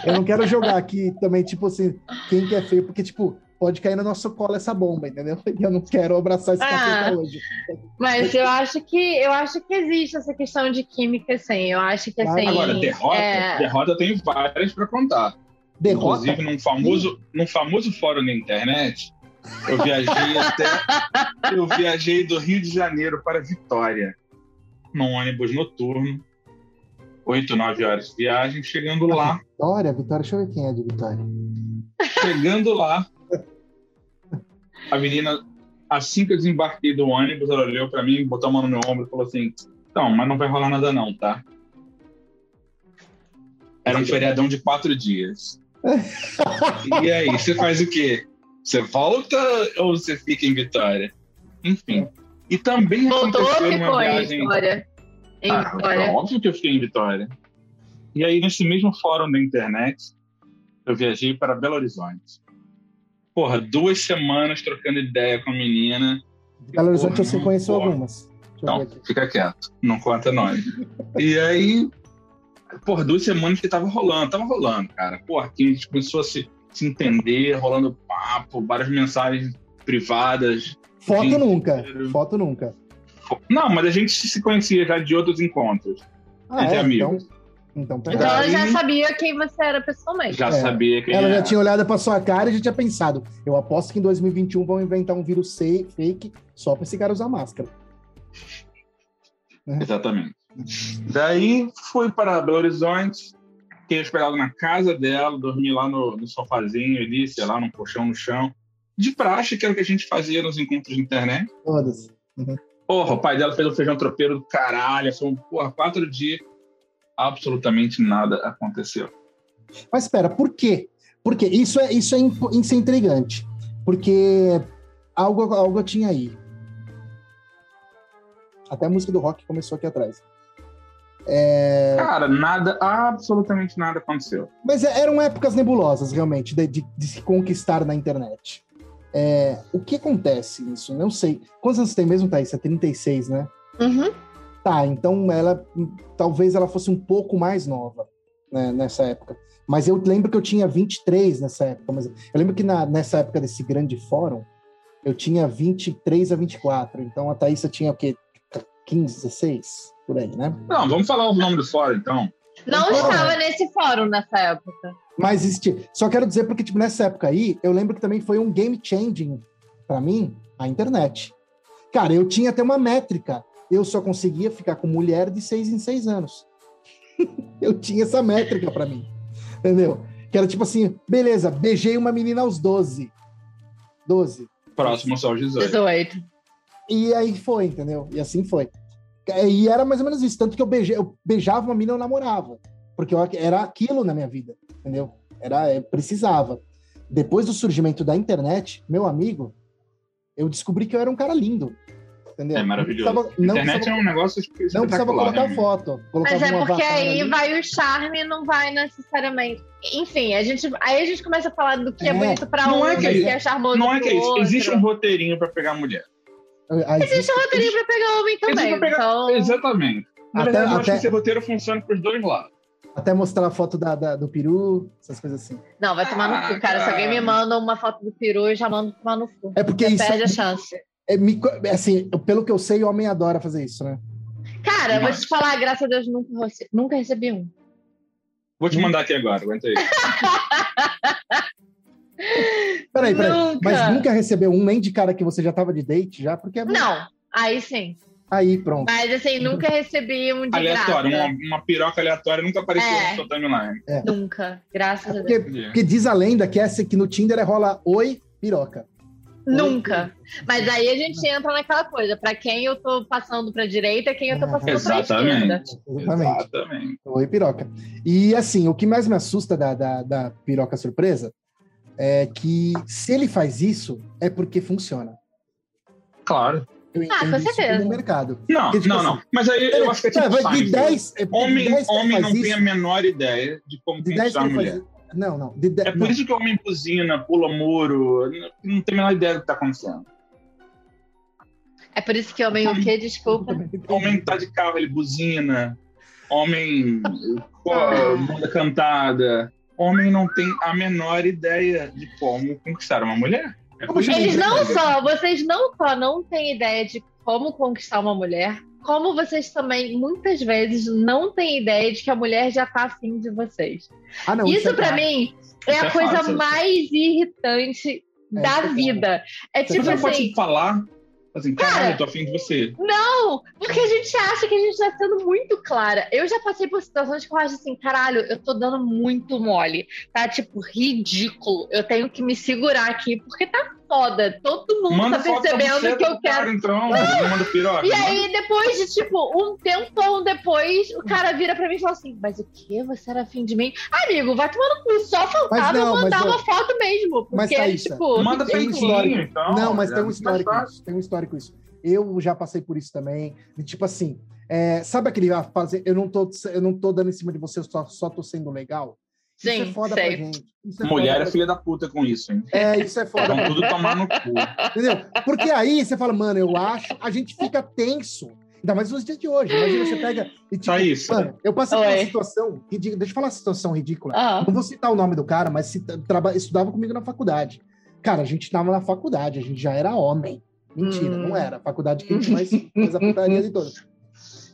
eu não quero jogar aqui também, tipo assim, quem que é feio, porque, tipo, pode cair no nosso colo essa bomba, entendeu? E eu não quero abraçar esse Ah. hoje. Mas eu acho que eu acho que existe essa questão de química, sim. Eu acho que assim. Agora, derrota, é, derrota eu tenho várias pra contar. Derrota. Inclusive, num famoso, num famoso fórum na internet, eu viajei até. Eu viajei do Rio de Janeiro para Vitória, num ônibus noturno. Oito, nove horas de viagem, chegando lá, Vitória, Vitória, deixa eu ver quem é de Vitória. chegando lá, a menina, assim que eu desembarquei do ônibus, ela olhou pra mim, botou a mão no meu ombro e falou assim: Então, mas não vai rolar nada, não, tá? Era um feriadão de quatro dias. E aí, você faz o quê? Você volta ou você fica em Vitória? Enfim. E também voltou ou aconteceu ficou numa em viagem. Vitória? Em Ah, Vitória. óbvio que eu fiquei em Vitória. E aí, nesse mesmo fórum da internet, eu viajei para Belo Horizonte. Porra, duas semanas trocando ideia com a menina, Belo Horizonte eu Porra, sei não, conheço porra. algumas. Deixa Então, fica quieto. Não conta nós. e aí, por duas semanas que tava rolando. Tava rolando, cara. Porra, que a gente começou a se, se entender, rolando papo, várias mensagens privadas. Foto Gente, nunca. Foto nunca. Não, mas a gente se conhecia já de outros encontros. Ah, Entre é? amigos. Então, então Então ela já sabia quem você era pessoalmente. Já É. sabia quem Ela já era. tinha olhado pra sua cara e já tinha pensado. Eu aposto que em 2021 vão inventar um vírus fake só pra esse cara usar máscara. Exatamente. Daí fui para Belo Horizonte, fiquei hospedado na casa dela, dormi lá no, no sofazinho ali, sei lá, num colchão no chão. De praxe, que era o que a gente fazia nos encontros de internet. Todas. Porra, o pai dela fez um feijão tropeiro do caralho. Foi, porra, quatro dias. Absolutamente nada aconteceu. Mas espera, por quê? Porque isso é, isso é, isso é intrigante. Porque algo, algo tinha aí. Até a música do rock começou aqui atrás. É, Cara, nada, absolutamente nada aconteceu. Mas é- eram épocas nebulosas, realmente, de, de- de se conquistar na internet. É, o que acontece nisso? Não sei. Quantos anos você tem mesmo, Thaís? É 36, né? Uhum. Tá, então ela talvez ela fosse um pouco mais nova né, nessa época. Mas eu lembro que eu tinha 23 nessa época. Mas eu lembro que na- nessa época desse grande fórum, eu tinha 23 a 24. Então a Thaísa tinha o quê? 15, 16? Por aí, né? Não, vamos falar o nome do fora, então. Não Então, estava nesse fórum nessa época. Mas existe. Só quero dizer porque, tipo, nessa época aí, eu lembro que também foi um game changing pra mim, a internet. Cara, eu tinha até uma métrica. Eu só conseguia ficar com mulher de seis em seis anos. eu tinha essa métrica pra mim. Entendeu? Que era tipo assim, beleza, beijei uma menina aos 12. 12. Próximo só o 18. 18. E aí foi, entendeu? E assim foi. E era mais ou menos isso. Tanto que eu, beijei, eu beijava uma menina, eu namorava. Porque eu, era aquilo na minha vida, entendeu? Era, eu precisava. Depois do surgimento da internet, meu amigo, eu descobri que eu era um cara lindo. Entendeu? É maravilhoso. Não precisava, não internet precisava, é um negócio não precisava espetacular. colocar realmente. foto. Mas é porque aí ali. vai o charme, não vai necessariamente. Enfim, a gente, aí a gente começa a falar do que é, É. bonito pra Não um, é que- que é charmoso Não é que é isso. outro. Existe um roteirinho pra pegar mulher. Existe um roteirinho pra pegar homem também. Pegar- Então, Exatamente. Na Até- verdade, eu acho até- que esse roteiro funciona pros dois lados. Até mostrar a foto da, da- do peru, essas coisas assim. não, vai tomar no cu, cara. Se alguém me manda uma foto do peru, eu já mando tomar no cu. É porque Você isso. perde a chance. É, é assim, pelo que eu sei, o homem adora fazer isso, né? Cara, eu vou te falar, graças a Deus, nunca, nunca recebi um. Vou te mandar aqui agora, aguenta aí. Peraí, peraí. Nunca. Mas nunca recebeu um nem de cara que você já tava de date já? Porque é Não, aí sim. Aí, pronto. Mas assim, nunca recebi um de Aleatório, graça. uma, uma piroca aleatória nunca apareceu É. na sua timeline. Nunca, graças a Porque, Deus. porque diz a lenda que essa que no Tinder é rola oi, piroca. Nunca. Mas aí a gente entra naquela coisa, pra quem eu tô passando pra direita, quem eu tô passando pra esquerda. Exatamente. Exatamente. Exatamente. Oi, piroca. E assim, o que mais me assusta da, da, da piroca surpresa é que se ele faz isso, é porque funciona. Claro. Eu Ah, entendo com isso certeza. no mercado. Não, Porque, tipo não, assim, não. Mas aí eu acho que é tipo É, vai de Seinfeld. 10, é, Homem, de 10 que homem não isso, tem a menor ideia de como de 10 conquistar que a mulher. faz Não, não. De de- É por não. isso que o homem buzina, pula muro, não, tem a menor ideia do que tá acontecendo. É por isso que homem o quê? Desculpa. O homem tá de carro, ele buzina. Homem pô, Ah. bunda cantada. Homem não tem a menor ideia de como conquistar uma mulher. É Eles ele não só, vocês não só não têm ideia de como conquistar uma mulher, como vocês também, muitas vezes, não têm ideia de que a mulher já tá afim de vocês. Ah, não, isso é pra claro. mim é Isso a é coisa fácil. mais irritante É, da é vida. É é tipo Você não assim, pode falar assim, Cara, caralho, eu tô afim de você. Não, porque a gente acha que a gente tá sendo muito clara. Eu já passei por situações que eu acho assim, caralho, eu tô dando muito mole. Tá, tipo, ridículo. Eu tenho que me segurar aqui, porque tá foda. Todo mundo Manda tá percebendo que eu cara, quero. então. Não manda piroca. E aí, depois de, tipo, um tempão depois, o cara vira pra mim e fala assim, mas o quê? Você era afim de mim? Amigo, vai tomar no cu. Só faltava não, eu mandar mas, uma foto mesmo. mas, Porque, Thaísa, tipo, Manda Tem peitinho, histórico. então. Não, mas é tem um histórico isso. Tem um histórico isso. Eu já passei por isso também. De tipo assim, é, sabe aquele ah, fazer, eu não tô, eu não tô dando em cima de você, eu só, só tô sendo legal. Isso é Sim, foda pra sei. gente. Isso é Mulher foda é pra- filha da puta com isso, hein? É, isso é foda. Vão tudo tomar no cu. Entendeu? Porque aí você fala, mano, eu acho, a gente fica tenso. Ainda mais nos dias de hoje. Imagina você pega e tipo, Thaís. mano, eu passei por uma Oi. situação ridícula. Deixa eu falar uma situação ridícula. Ah, Não vou citar o nome do cara, mas cita- traba- estudava comigo na faculdade. Cara, a gente estava na faculdade, a gente já era homem. Mentira, Hum. não era. A faculdade que a gente mais faz a putaria de todas.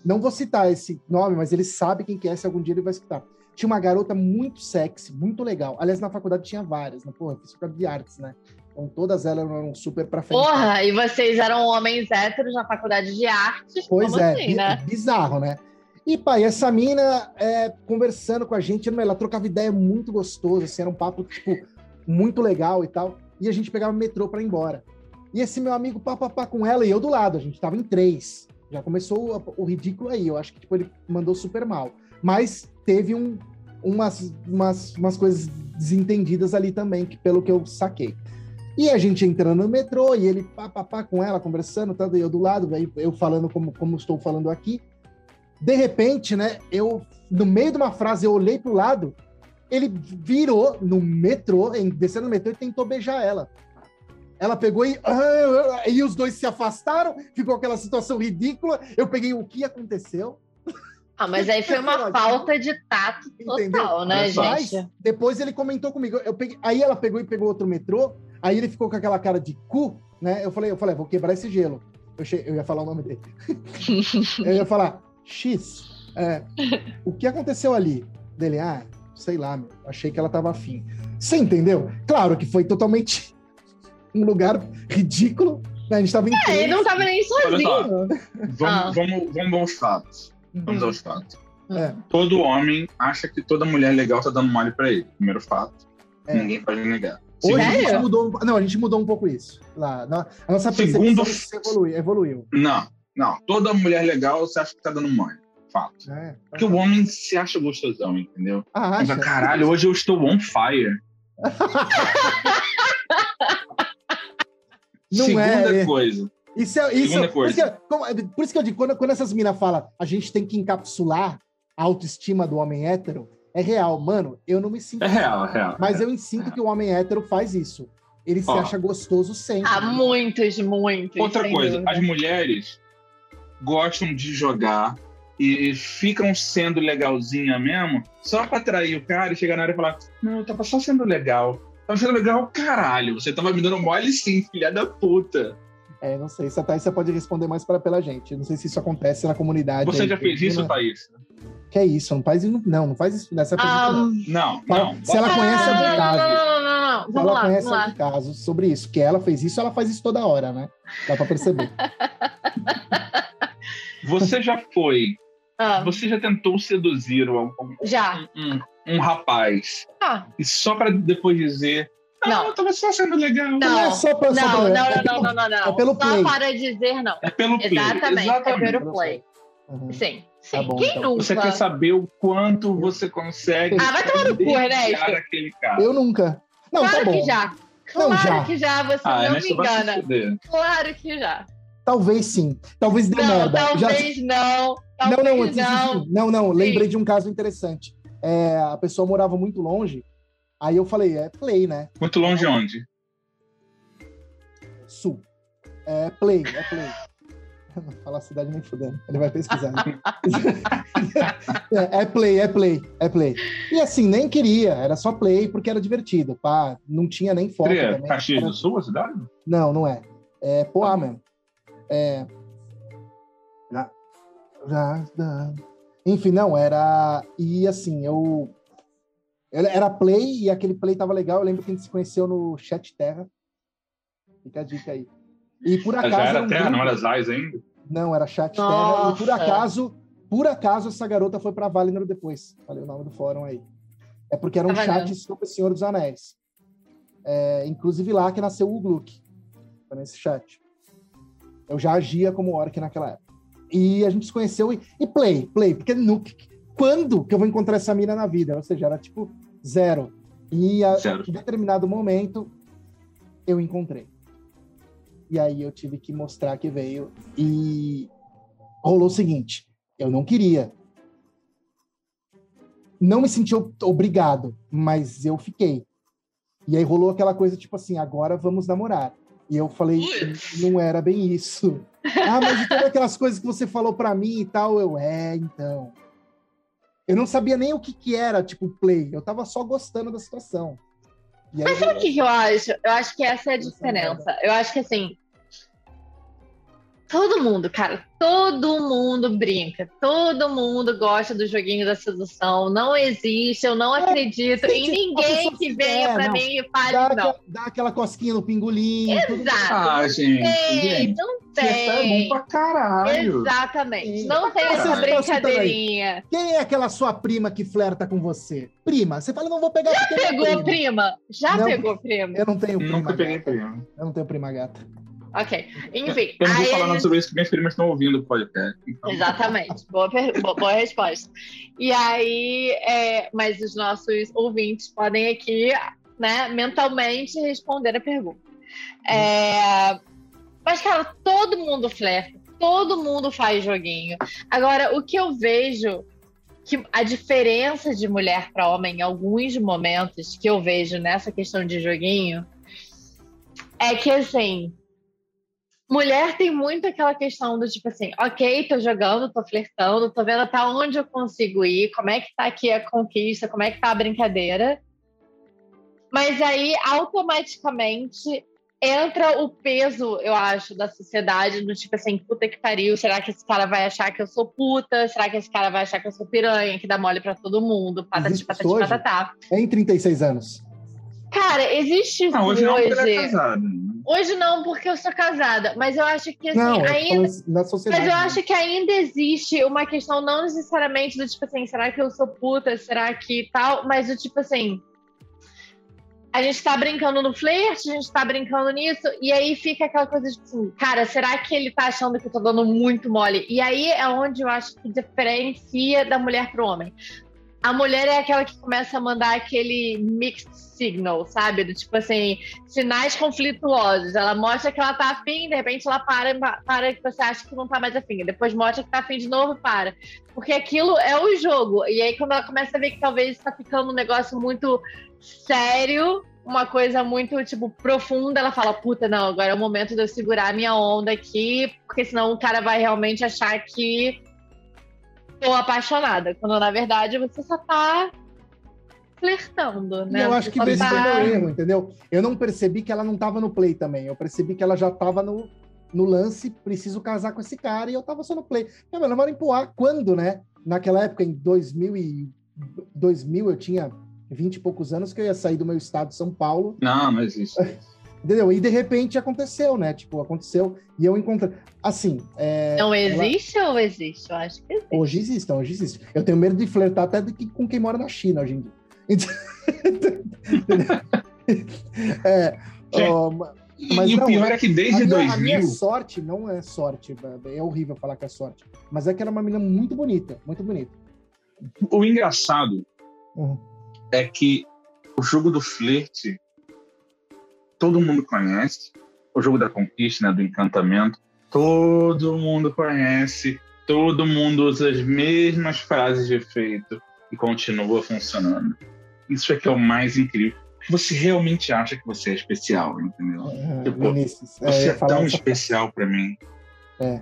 Não vou citar esse nome, mas ele sabe quem que é, se algum dia ele vai escutar. Tinha uma garota muito sexy, muito legal. Aliás, na faculdade tinha várias, né? Eu fiz faculdade de artes, né? Então todas elas eram super pra frente. porra, e vocês eram homens héteros na faculdade de artes? Pois é, assim, né? bizarro, né? E, pai, essa mina é, conversando com a gente, ela trocava ideia muito gostoso, assim, era um papo, tipo, muito legal e tal. E a gente pegava o metrô pra ir embora. E esse meu amigo papapá com ela e eu do lado, a gente tava em três. Já começou o, o ridículo aí, eu acho que, tipo, ele mandou super mal. Mas teve um, umas, umas, umas coisas desentendidas ali também, que, pelo que eu saquei. E a gente entrando no metrô, e ele papapá com ela, conversando, tanto eu do lado, eu falando como, como estou falando aqui. De repente, né, eu, no meio de uma frase, eu olhei pro lado, ele virou no metrô, em- descendo no metrô e tentou beijar ela. Ela pegou e, e os dois se afastaram, ficou aquela situação ridícula. Eu peguei o que aconteceu, Ah, mas aí foi uma falta de tato Entendeu? total, né, Olha só. Mas gente? depois ele comentou comigo. Eu peguei, aí ela pegou e pegou outro metrô. Aí ele ficou com aquela cara de cu, né? Eu falei, eu falei, vou quebrar esse gelo. Eu, che- eu ia falar o nome dele. eu ia falar, X. é, o que aconteceu ali? Dele, ah, sei lá, meu, achei que ela tava afim. Você entendeu? Claro que foi totalmente um lugar ridículo. né? A gente tava em É, ele não tava nem Olha só. sozinho. Vamos, Ah. vamos, vamos aos fatos. Vamos Hum. aos fatos. É. Todo homem acha que toda mulher legal tá dando mole pra ele. Primeiro fato. É. Ninguém pode negar. Hoje a gente mudou, um- não, a gente mudou um pouco isso. Lá, a nossa Segundo- percepção evolui- evoluiu. Não, não. Toda mulher legal você acha que tá dando mole. Fato. né? Porque o homem se acha gostosão, entendeu? Ah, Mas, acha? caralho, hoje eu estou on fire. Não Segunda é, é. coisa. Isso é isso. Segunda Por isso, coisa. que, por isso que eu digo, quando, quando essas minas falam a gente tem que encapsular a autoestima do homem hétero, é real. Mano, eu não me sinto. É real, é real. Mas eu sinto que o homem hétero faz isso. Ele se acha gostoso sempre. Ah, muitos, muitos. Outra coisa, dúvida. as mulheres gostam de jogar e ficam sendo legalzinha mesmo só pra atrair o cara e chegar na hora e falar: Não, eu tava só sendo legal. Tava sendo legal, caralho. Você tava me dando mole sim, filha da puta. É, não sei. Se a Thaís você pode responder mais pra, pela gente. Não sei se isso acontece na comunidade. Você aí, já fez isso, feminina. Thaís? Que é isso? Não faz isso. Não, não faz isso nessa Ah, pergunta. não. Não, não. se ela não, conhece não, algum não, caso. não, não, não, não. Se Vamos ela lá, conhece vamos lá. algum caso sobre isso, que ela fez isso, ela faz isso toda hora, né? Dá pra perceber. Você já foi, Ah, você já tentou seduzir um, um, já. um- um rapaz Ah, e só pra depois dizer: Não, Não. eu tava só sendo legal. Não. Não é só pra. só não, não, é não, não, não, não, não. é pelo Só play. para dizer não. É pelo play. Exatamente, Exatamente. é pelo play. Uhum. Sim, sim. Tá bom, Quem então. nunca? Você quer saber o quanto você consegue Ah, vai tomar no cu, Ernesto. aquele cara. Eu nunca. Não, claro tá bom. que já. Não, Claro já. que já, você Ah, não me engana. Claro que já. Talvez sim. Talvez dê Não, merda. Já- talvez não. Não, não, Talvez disso, não. não, não, Sim. lembrei de um caso interessante. É, a pessoa morava muito longe, aí eu falei, é play, né? Muito longe de onde? Sul. É play, é play. Não fala a cidade nem fudendo, ele vai pesquisar. é, é play, é play, é play. E assim, nem queria, era só play porque era divertido, pá, não tinha nem foto Seria também. Caxias Era- do Sul, a cidade? Não, não é. É Poá mesmo. É. Já. Já. já. Enfim, não, era. E assim, eu. Era era play e aquele play tava legal. Eu lembro que a gente se conheceu no Chat Terra. Fica a dica aí. E por acaso. Já era um terra, grupo- não era Zais ainda? Não, era Chat Terra. E por Nossa. acaso, por acaso, essa garota foi pra Valinor depois. Falei o nome do fórum aí. É porque era um valendo. chat sobre o Senhor dos Anéis. É, inclusive lá que nasceu o Gluck. Foi nesse chat. Eu já agia como orc naquela época. E a gente se conheceu e, e play, play. Porque no, quando que eu vou encontrar essa mina na vida? Ou seja, era tipo zero. E a, Zero. em determinado momento eu encontrei. E aí eu tive que mostrar que veio. E rolou o seguinte: eu não queria. não me senti ob- obrigado, mas eu fiquei. E aí rolou aquela coisa tipo assim, agora vamos namorar. E eu falei, não era bem isso. Ah, mas e todas aquelas coisas que você falou pra mim e tal, eu, é, então. Eu não sabia nem o que que era, tipo, play. Eu tava só gostando da situação. Aí, Sabe o que, que eu acho? Eu acho que essa é a Essa diferença. Eu acho que assim. Todo mundo, cara, todo mundo brinca, todo mundo gosta do joguinho da sedução. Não existe, eu não acredito É, gente, em ninguém que venha é, pra não. mim e dá, fale não. aquela, dá aquela cosquinha no pingolim. tudo Exato. Ah, gente. Tem, gente. não Fiesta é bom tem. pra caralho. Exatamente. Sim. Não tem essa aí? brincadeirinha. Quem é aquela sua prima que flerta com você? Prima. Você fala, não vou pegar porque é Pegou prima. prima? Já Não. pegou prima? Eu não tenho prima Nunca peguei gata. primo. Eu não tenho prima gata. Ok. Enfim. Eu não vou falar nada sobre isso que minhas primas estão ouvindo o podcast. Então, Exatamente. Boa, boa resposta. E aí, é, mas os nossos ouvintes podem aqui, né, mentalmente responder a pergunta. É, mas, cara, todo mundo flerta, todo mundo faz joguinho. Agora, o que eu vejo que a diferença de mulher para homem em alguns momentos que eu vejo nessa questão de joguinho é que assim mulher tem muito aquela questão do tipo assim, ok, tô jogando, tô flertando, tô vendo até onde eu consigo ir, como é que tá aqui a conquista, como é que tá a brincadeira. Mas aí, automaticamente, entra o peso, eu acho, da sociedade, do tipo assim, puta que pariu, será que esse cara vai achar que eu sou puta? Será que esse cara vai achar que eu sou piranha, que dá mole pra todo mundo? Patati, patati, isso hoje? patatá. É em 36 anos. Cara, existe isso hoje não, ela é hoje. casada. Hoje não, porque eu sou casada, mas eu acho que assim, não, tô ainda. na sociedade. Mas eu né? acho que ainda existe uma questão, não necessariamente do tipo assim, será que eu sou puta? Será que tal? Mas do tipo assim. A gente tá brincando no flerte, a gente tá brincando nisso, e aí fica aquela coisa de assim, cara, será que ele tá achando que eu tô dando muito mole? E aí é onde eu acho que diferencia da mulher pro homem. A mulher é aquela que começa a mandar aquele mixed signal, sabe? Do tipo assim, sinais conflituosos. Ela mostra que ela tá afim, de repente ela para, para que você acha que não tá mais afim. Depois mostra que tá afim de novo para. Porque aquilo é o jogo. E aí, quando ela começa a ver que talvez tá ficando um negócio muito sério, uma coisa muito, tipo, profunda, ela fala, puta, não, agora é o momento de eu segurar minha onda aqui, porque senão o cara vai realmente achar que tô apaixonada. Quando, na verdade, você só tá flertando, E né? eu acho Você que só esse foi tá- meu erro, entendeu? Eu não percebi que ela não tava no play também. Eu percebi que ela já tava no, no lance, preciso casar com esse cara, e eu tava só no play. Meu, meu namoro empoar quando, né? Naquela época, em 2000, e, 2000 eu tinha 20 e poucos anos, que eu ia sair do meu estado, São Paulo, Não, não existe. Entendeu? E de repente aconteceu, né? Tipo, aconteceu, e eu encontrei... Assim, é, Não ela- existe ou existe? Eu acho que existe. Hoje existe, hoje existe. Eu tenho medo de flertar até do que com quem mora na China hoje em dia. É, ó, E, Mas e o não, pior é que a desde minha, a 2000. minha sorte não é sorte, é horrível falar que é sorte, mas é que ela é uma menina muito bonita, muito bonita. O engraçado Uhum. é que o jogo do flerte todo mundo conhece. O jogo da conquista, né, do encantamento, todo mundo conhece. Todo mundo usa as mesmas frases de efeito e continua funcionando. Isso é que é o mais incrível. Você realmente acha que você é especial, entendeu? Uhum, Tipo, Vinícius, é, Você é falar tão especial pra mim. É.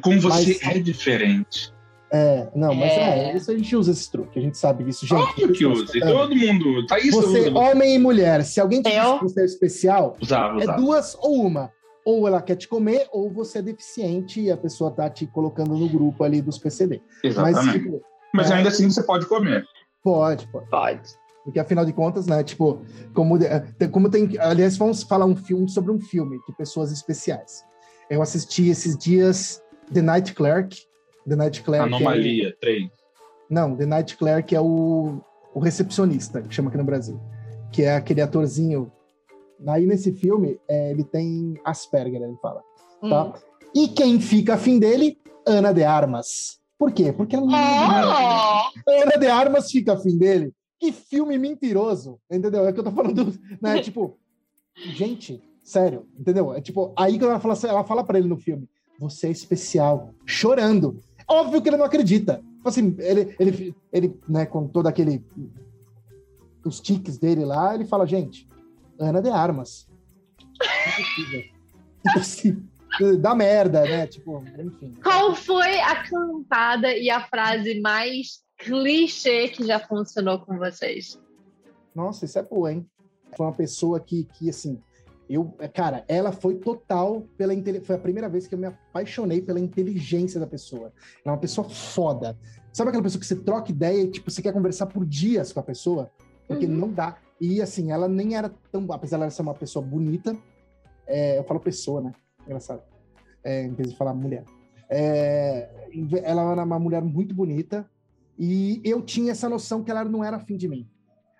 Como você Mas- é diferente. É, não, mas é. É. isso a gente usa esse truque, a gente sabe disso, gente. Óbvio que usa. E todo mundo. Tá isso Você, usa. homem e mulher, se alguém te diz Eu? que você é especial, Usava, É usava. duas ou uma. Ou ela quer te comer, ou você é deficiente e a pessoa tá te colocando no grupo ali dos PCD. Mas, Exatamente. tipo, Mas é. ainda assim você pode comer. pode, pode. Pode. Porque afinal de contas, né, tipo, como, é, tem- como tem. Aliás, vamos falar um filme sobre um filme de pessoas especiais. Eu assisti esses dias The Night Clerk. The Night Clerk. é- Anomalia, 3. não, The Night Clerk é o, o recepcionista, que chama aqui no Brasil. Que é aquele atorzinho. Aí nesse filme, é, ele tem Asperger, ele fala. Tá? Hum. E quem fica afim dele? Ana de Armas. Por quê? Porque ela Oh! Ana de Armas fica afim dele. Que filme mentiroso, entendeu? É que eu tô falando, né? tipo, gente, sério, entendeu? É tipo, aí quando ela fala, ela fala para ele no filme, você é especial, chorando. Óbvio que ele não acredita. assim, ele, ele, ele, né, com todo aquele. Os tiques dele lá, ele fala, gente, Ana de Armas. tipo assim, dá merda, né? Tipo, enfim. Qual foi a cantada e a frase mais clichê que já funcionou com vocês? Nossa, isso é boa, hein? Foi uma pessoa que, que assim, eu, cara, ela foi total pela foi a primeira vez que eu me apaixonei pela inteligência da pessoa. Ela é uma pessoa foda. Sabe aquela pessoa que você troca ideia e tipo você quer conversar por dias com a pessoa? Porque uhum. não dá. E assim, ela nem era tão, apesar de ela ser uma pessoa bonita, é, eu falo pessoa, né? Engraçado. É, em vez de falar mulher. É, ela era uma mulher muito bonita e eu tinha essa noção que ela não era afim de mim.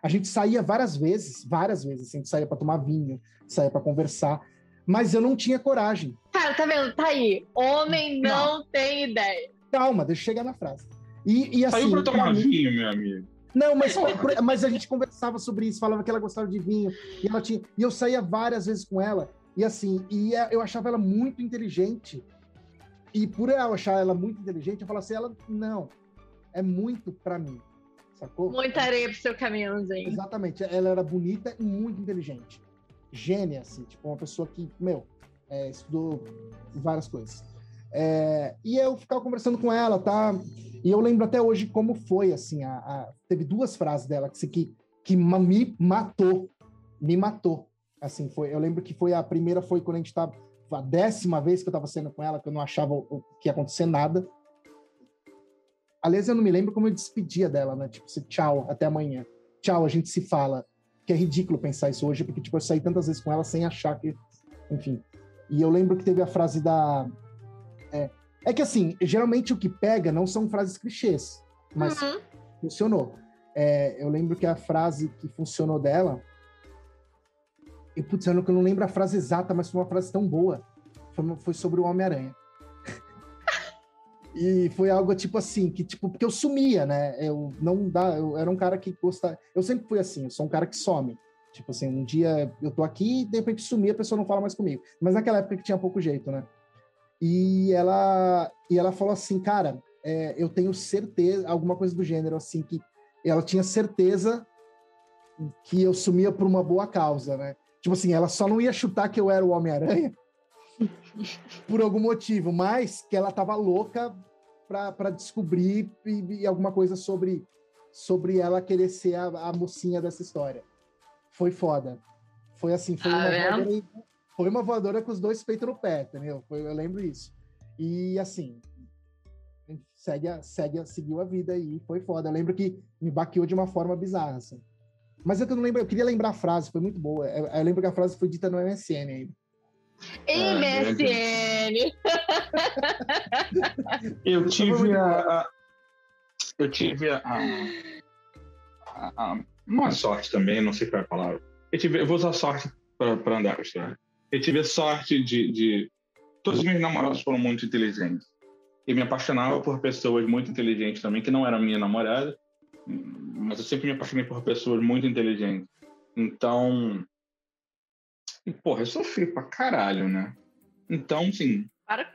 A gente saía várias vezes, várias vezes, assim, a gente saía para tomar vinho, saía para conversar, mas eu não tinha coragem. Cara, tá vendo? Tá aí. Homem não, não tem ideia. Calma, deixa eu chegar na frase. E, e assim, Saiu pra tomar mim... vinho, meu amigo. Não, mas, mas a gente conversava sobre isso, falava que ela gostava de vinho, e ela tinha. E eu saía várias vezes com ela, e assim, e é, eu achava ela muito inteligente. E por eu achar ela muito inteligente, eu falava assim, ela, não, é muito para mim sacou? Muita areia pro seu caminhãozinho. Exatamente. Ela era bonita e muito inteligente. Gênia, assim, tipo, uma pessoa que, meu, é, estudou várias coisas. É, e eu ficava conversando com ela, tá? E eu lembro até hoje como foi, assim, a, a teve duas frases dela que, que, que me matou, me matou. Assim, foi, eu lembro que foi a primeira foi quando a gente tava, a décima vez que eu tava sendo com ela, que eu não achava que ia acontecer nada. Aliás, eu não me lembro como eu despedia dela, né? Tipo, assim, tchau, até amanhã. Tchau, a gente se fala. Que é ridículo pensar isso hoje, porque, tipo, eu saí tantas vezes com ela sem achar que. Enfim. E eu lembro que teve a frase da. É, é que, assim, geralmente o que pega não são frases clichês, mas uhum. funcionou. É, eu lembro que a frase que funcionou dela. E, putz, eu não lembro a frase exata, mas foi uma frase tão boa. Foi, foi sobre o Homem-Aranha. E foi algo tipo assim, que tipo, porque eu sumia, né? Eu não dá, eu era um cara que gostava. Eu sempre fui assim, eu sou um cara que some. Tipo assim, um dia eu tô aqui, de repente sumi, a pessoa não fala mais comigo. Mas naquela época que tinha pouco jeito, né? E ela, e ela falou assim, cara, é, eu tenho certeza, alguma coisa do gênero, assim, que ela tinha certeza que eu sumia por uma boa causa, né? Tipo assim, ela só não ia chutar que eu era o Homem-Aranha, por algum motivo, mas que ela estava louca para descobrir e, e, alguma coisa sobre, sobre ela querer ser a, a, mocinha dessa história. Foi foda. Foi assim, foi, ah, uma, é? voadora, foi uma voadora com os dois peitos no pé, entendeu? Foi, eu lembro isso. E assim, segue, a, segue a, seguiu a vida aí, foi foda. Eu lembro que me baqueou de uma forma bizarra, assim. Mas é eu não lembro, eu queria lembrar a frase, foi muito boa. Eu, eu lembro que a frase foi dita no MSN ainda. MSN. eu tive a, a, eu tive a, a, a, uma sorte também, não sei qual é a palavra. Eu, tive, eu vou usar sorte para andar com a história. Eu tive a sorte de, de todos os meus namorados foram muito inteligentes. E me apaixonava por pessoas muito inteligentes também, que não eram minha namorada, mas eu sempre me apaixonei por pessoas muito inteligentes. Então, e, porra, eu sofri pra caralho, né? Então, assim,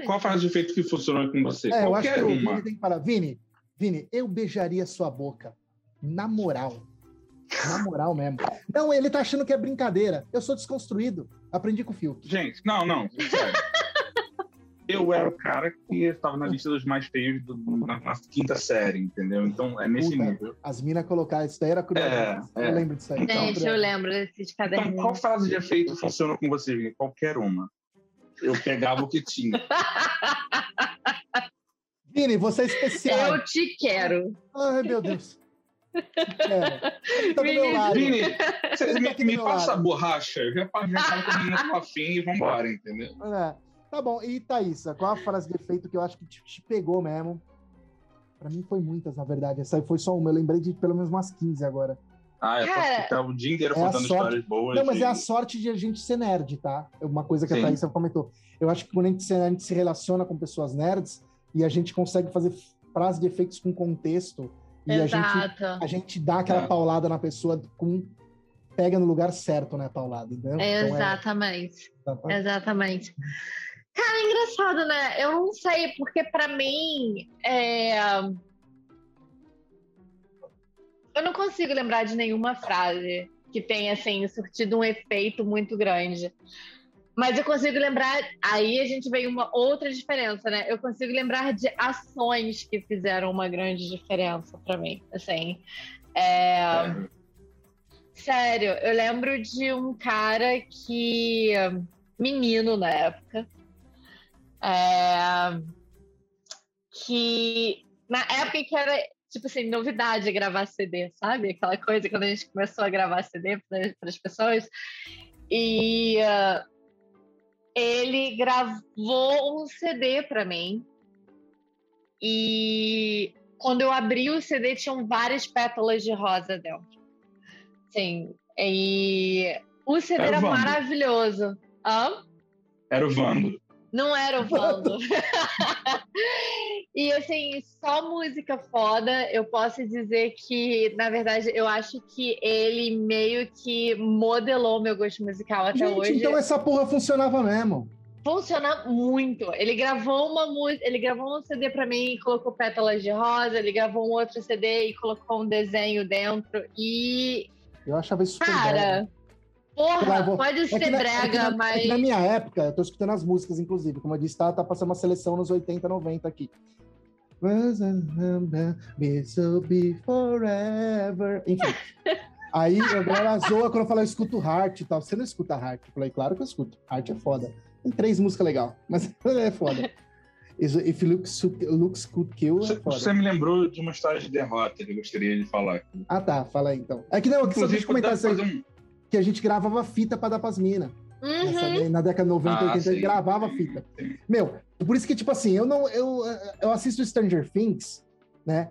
qual a frase de efeito que funciona com você? É, Qualquer eu acho que uma. Vini tem que parar. Vini, Vini, eu beijaria sua boca. Na moral. Na moral mesmo. Não, ele tá achando que é brincadeira. Eu sou desconstruído. Aprendi com o Fiuk. Gente, não, não. Sério eu era o cara que estava na lista dos mais feios do, na, na, quinta série, entendeu? Então é nesse Puta, nível. As minas colocaram isso daí era curioso. É, eu é. lembro disso aí. Então, Gente, eu lembro desses caderninhos. Então, qual frase de efeito funciona com você, Vini? Qualquer uma. Eu pegava o que tinha. Vini, você é especial. Eu te quero. Ai, meu Deus. Tá Vini, você me, tá me passa a borracha, eu já, já falo que eu não tô afim e vambora, entendeu? É. Tá bom, e Thaísa, qual a frase de efeito que eu acho que te, te pegou mesmo? Pra mim foi muitas, na verdade. Essa aí foi só uma. Eu lembrei de pelo menos umas 15 agora. Ah, eu posso ficar o dia inteiro é contando histórias boas. Não, mas é a sorte de a gente ser nerd, tá? É uma coisa que Sim. a Thaísa comentou. Eu acho que quando a gente, a gente se relaciona com pessoas nerds e a gente consegue fazer frases de efeitos com contexto e a gente, a gente dá aquela é. paulada na pessoa com pega no lugar certo, né, paulada, entendeu? É, exatamente. Então é... Exatamente. Cara, é engraçado, né? Eu não sei, porque para mim, é... consigo lembrar de nenhuma frase que tenha, assim, surtido um efeito muito grande. Mas eu consigo lembrar, aí a gente vem uma outra diferença, né? Eu consigo lembrar de ações que fizeram uma grande diferença para mim, assim. É... Sério, eu lembro de um cara que. menino na época. É... Que. Na época que era, tipo assim, novidade gravar CD, sabe? Aquela coisa quando a gente começou a gravar CD para as pessoas. E. Uh, ele gravou um CD para mim. E quando eu abri o CD, tinham várias pétalas de rosa dentro. Sim. E o CD era, era maravilhoso. Hã? Era o Vando. Não era o Vando. e assim, só música foda. Eu posso dizer que, na verdade, eu acho que ele meio que modelou meu gosto musical até Gente, hoje. Então essa porra funcionava mesmo funciona muito. Ele gravou uma música, ele gravou um CD para mim e colocou pétalas de rosa, ele gravou um outro CD e colocou um desenho dentro e eu achava isso super Cara, porra, vou... pode é ser na, brega, é na, mas é na minha época, eu tô escutando as músicas inclusive, como eu disse, tá, tá passando uma seleção nos 80, 90 aqui. Be so be forever. Enfim. Aí a galera zoa quando eu falo eu escuto Heart e tal. Você não escuta Heart? Eu falei, claro que eu escuto. Heart é foda. Tem três músicas legais, mas é foda. If looks, looks could kill, é foda. Você me lembrou de uma história de derrota que eu gostaria de falar. Ah, tá. Fala aí, então. É que não, que só deixa eu comentar isso aí, um... que a gente gravava fita pra dar pras minas. Uhum. na década de 90, ah, 80, sim. gravava fita. Meu, por isso que, tipo assim, eu não. Eu, eu assisto Stranger Things, né?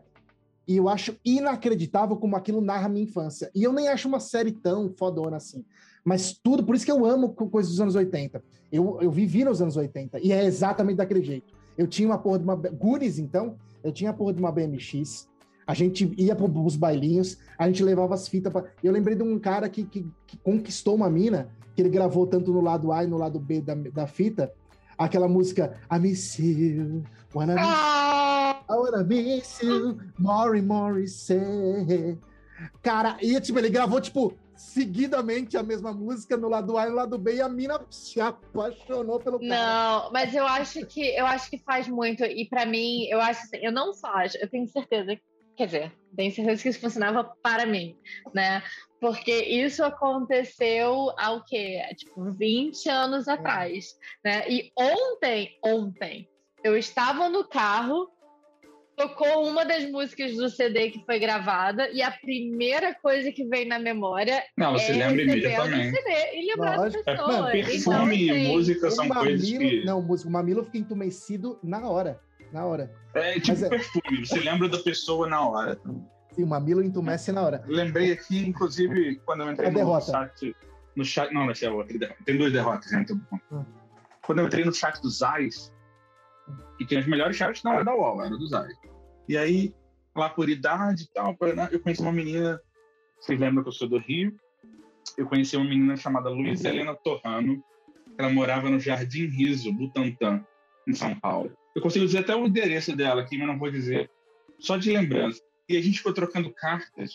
E eu acho inacreditável como aquilo narra a minha infância. E eu nem acho uma série tão fodona assim. Mas tudo, por isso que eu amo coisas dos anos 80. Eu, eu vivi nos anos 80 e é exatamente daquele jeito. Eu tinha uma porra de uma. Goonies, então, eu tinha a porra de uma BMX. A gente ia para os bailinhos, a gente levava as fitas. Pra... Eu lembrei de um cara que, que, que, conquistou uma mina, que ele gravou tanto no lado A e no lado B da, da fita, aquela música I miss you, wanna miss, ah! I wanna miss you, more say. Cara, e tipo, ele gravou, tipo, seguidamente a mesma música no lado A e no lado B e a mina se apaixonou pelo cara. Não, mas eu acho que eu acho que faz muito e para mim, eu acho assim, eu não só acho, eu tenho certeza, quer dizer, tenho certeza que isso funcionava para mim, né? Porque isso aconteceu ao quê? Tipo, 20 anos é. atrás, né? E ontem, ontem, eu estava no carro tocou uma das músicas do CD que foi gravada e a primeira coisa que vem na memória não, você é lembra imediatamente. CD e lembrar das pessoas. Não, perfume então, e música são mamilo, coisas que... Não, o mamilo fica entumecido na hora. Na hora. É tipo é... perfume, você lembra da pessoa na hora. Sim, o mamilo entumece na hora. Lembrei aqui, inclusive, quando eu entrei a no derrota. chat... No chat... Não, essa é outra. Tem duas derrotas, né? Então, hum. Quando eu entrei no chat dos Zais, que tinha os melhores chats não era da UOL, era do Zais. E aí, lá por idade e tal, eu conheci uma menina, vocês lembram que eu sou do Rio? Eu conheci uma menina chamada Luiz Helena Torrano, ela morava no Jardim Riso, Butantã, em São Paulo. Eu consigo dizer até o endereço dela aqui, mas não vou dizer, só de lembrança. E a gente ficou trocando cartas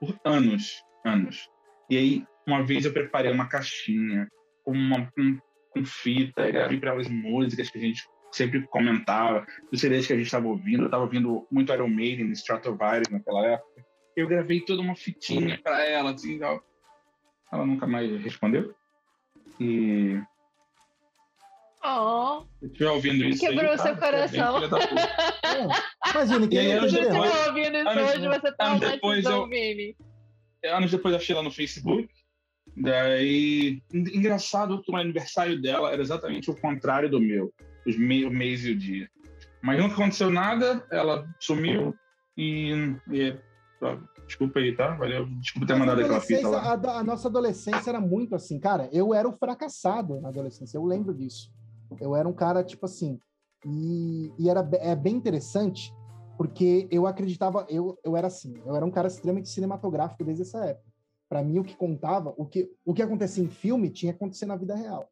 por anos, anos. E aí, uma vez eu preparei uma caixinha com, uma, com, com fita, gravei para elas músicas que a gente sempre comentava dos CDs que a gente estava ouvindo. Eu estava ouvindo muito Iron Maiden, Stratovarius naquela época. Eu gravei toda uma fitinha para ela, assim, ela nunca mais respondeu. E. Oh. Se estiver ouvindo isso. Quebrou aí, seu tá, coração. É, imagina, que aí, você depois, ouvindo isso anos, hoje, você está traumatizando, Vini. Anos depois eu achei ela no Facebook. Daí, engraçado que o aniversário dela era exatamente o contrário do meu os me o mês e o dia. Mas nunca aconteceu nada, ela sumiu e. e desculpa aí, tá? Valeu. Desculpa ter mandado aquela fita lá. A, a, nossa adolescência era muito assim, cara. Eu era o fracassado na adolescência, eu lembro disso. Eu era um cara, tipo assim. E, e era é bem interessante, porque eu acreditava, eu, eu era assim, eu era um cara extremamente cinematográfico desde essa época. Para mim, o que contava, o que, o que acontecia em filme tinha que acontecer na vida real.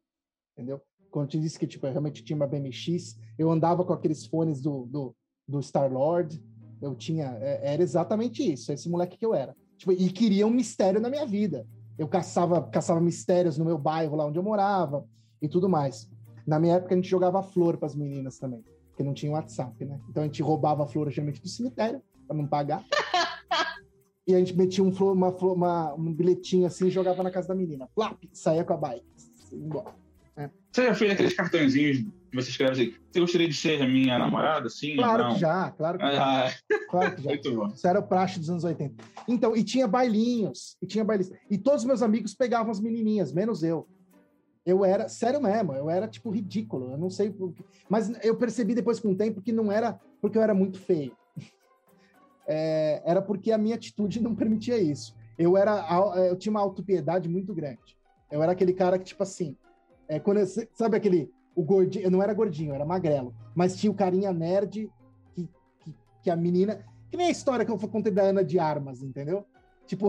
Entendeu? quando te disse que tipo, eu realmente tinha uma BMX, eu andava com aqueles fones do, do, do Star-Lord, Eu tinha. é- Era exatamente isso, esse moleque que eu era. Tipo, e queria um mistério na minha vida. Eu caçava, caçava mistérios no meu bairro, lá onde eu morava, e tudo mais. Na minha época, a gente jogava flor para as meninas também, porque não tinha WhatsApp, né? Então a gente roubava a flor geralmente do cemitério, para não pagar. e a gente metia um, flor, uma, flor- uma- um bilhetinho assim e jogava na casa da menina. Plap, saía com a bike. ia embora. Você já fez aqueles cartõezinhos que você escreve assim, você gostaria de ser a minha namorada? Sim, Claro não. que já, claro que já. Ah, Claro que já. muito bom. Isso era o praxe dos anos 80. Então, e tinha bailinhos, e tinha bailinhos. E todos os meus amigos pegavam as menininhas, menos eu. Eu era, sério mesmo, eu era, tipo, ridículo. Eu não sei por quê. Mas eu percebi depois com o tempo que não era porque eu era muito feio. É, era porque a minha atitude não permitia isso. Eu era, au- eu tinha uma autopiedade muito grande. Eu era aquele cara que, tipo assim, é, quando eu- sabe aquele, o gordinho, eu não era gordinho, eu era magrelo, mas tinha o carinha nerd que, que, que a menina, que nem a história que eu contei da Ana de Armas, entendeu? Tipo,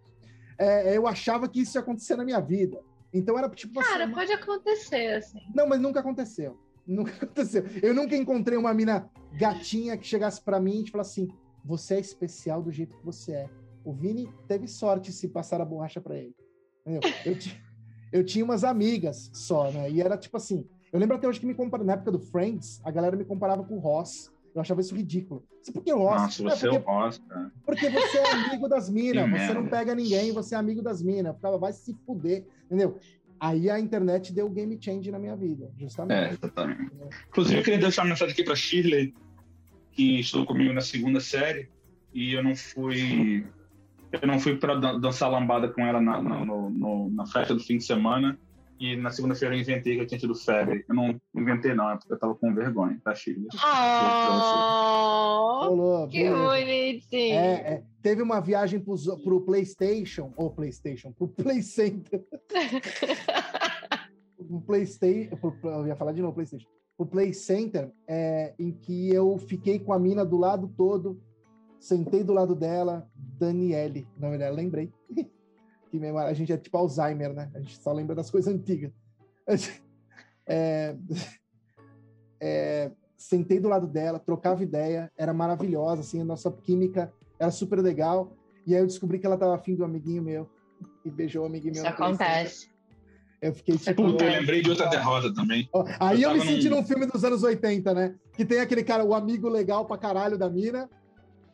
é, eu achava que isso ia acontecer na minha vida. Então era tipo assim, Cara, uma- pode acontecer, assim. não, mas nunca aconteceu. Nunca aconteceu. Eu nunca encontrei uma mina gatinha que chegasse pra mim e falasse assim: você é especial do jeito que você é. O Vini teve sorte se passar a borracha pra ele. Entendeu? Eu, eu tinha umas amigas só, né? E era tipo assim. Eu lembro até hoje que me compararam, na época do Friends, a galera me comparava com o Ross. Eu achava isso ridículo. Isso por que o Ross? Nossa, "É, você é porque, cara. porque você é amigo das minas, você não merda. pega ninguém, você é amigo das minas. Eu ficava, vai se fuder, entendeu? Aí a internet deu game change na minha vida, É, justamente. exatamente. Inclusive, eu queria deixar uma mensagem aqui pra Shirley, que estudou comigo na segunda série, e eu não fui. Eu não fui pra dan- dançar lambada com ela na, na, no- no- na festa do fim de semana. E na segunda-feira eu inventei que eu tinha tido febre. Eu não inventei, não, é porque eu tava com vergonha, tá, Shirley? Oh, que bonitinho. É, é. Teve uma viagem pro, pro PlayStation, ou PlayStation, pro Play Center. pro PlayStation, eu ia falar de novo PlayStation. Pro Play Center, é, em que eu fiquei com a mina do lado todo, sentei do lado dela, Daniele, na verdade, lembrei. Que memória, a gente é tipo Alzheimer, né? A gente só lembra das coisas antigas. É, é, sentei do lado dela, trocava ideia, era maravilhosa, assim, a nossa química era super legal. E aí eu descobri que ela tava afim do amiguinho meu e beijou o amiguinho meu. Isso Play Center. acontece. Eu fiquei tipo. Puta, eu lembrei de outra derrota também. Ó, Aí eu, Eu me senti num- num filme dos anos 80, né? Que tem aquele cara, o amigo legal pra caralho da mina.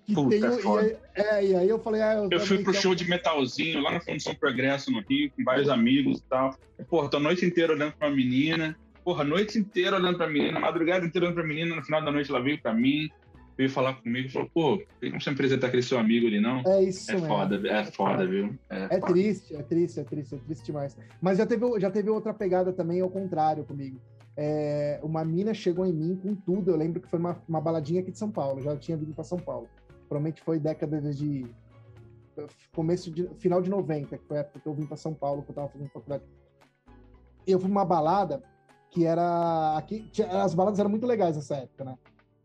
Que Puta, tem o, é foda. e, aí, é, e aí eu falei, ah, Eu fui também pro show de metalzinho lá na Fundação Progresso, no Rio, com vários amigos e tal. Porra, tô a noite inteira olhando pra menina. Porra, a noite inteira olhando pra menina, madrugada inteira olhando pra menina. No final da noite ela veio pra mim, veio falar comigo e falou: pô, tem como você apresentar aquele seu amigo ali, não? É isso É mesmo. foda, é foda, viu? É, É foda. triste, é triste, é triste, é triste demais. Mas já teve, já teve outra pegada também ao contrário comigo. É, uma mina chegou em mim com tudo. Eu lembro que foi uma, uma baladinha aqui de São Paulo. Eu já tinha vindo para São Paulo. Provavelmente foi década de começo de final de 90, que foi a época que eu vim para São Paulo, que eu tava fazendo faculdade. Eu fui numa balada que era aqui, tinha- as baladas eram muito legais nessa época, né?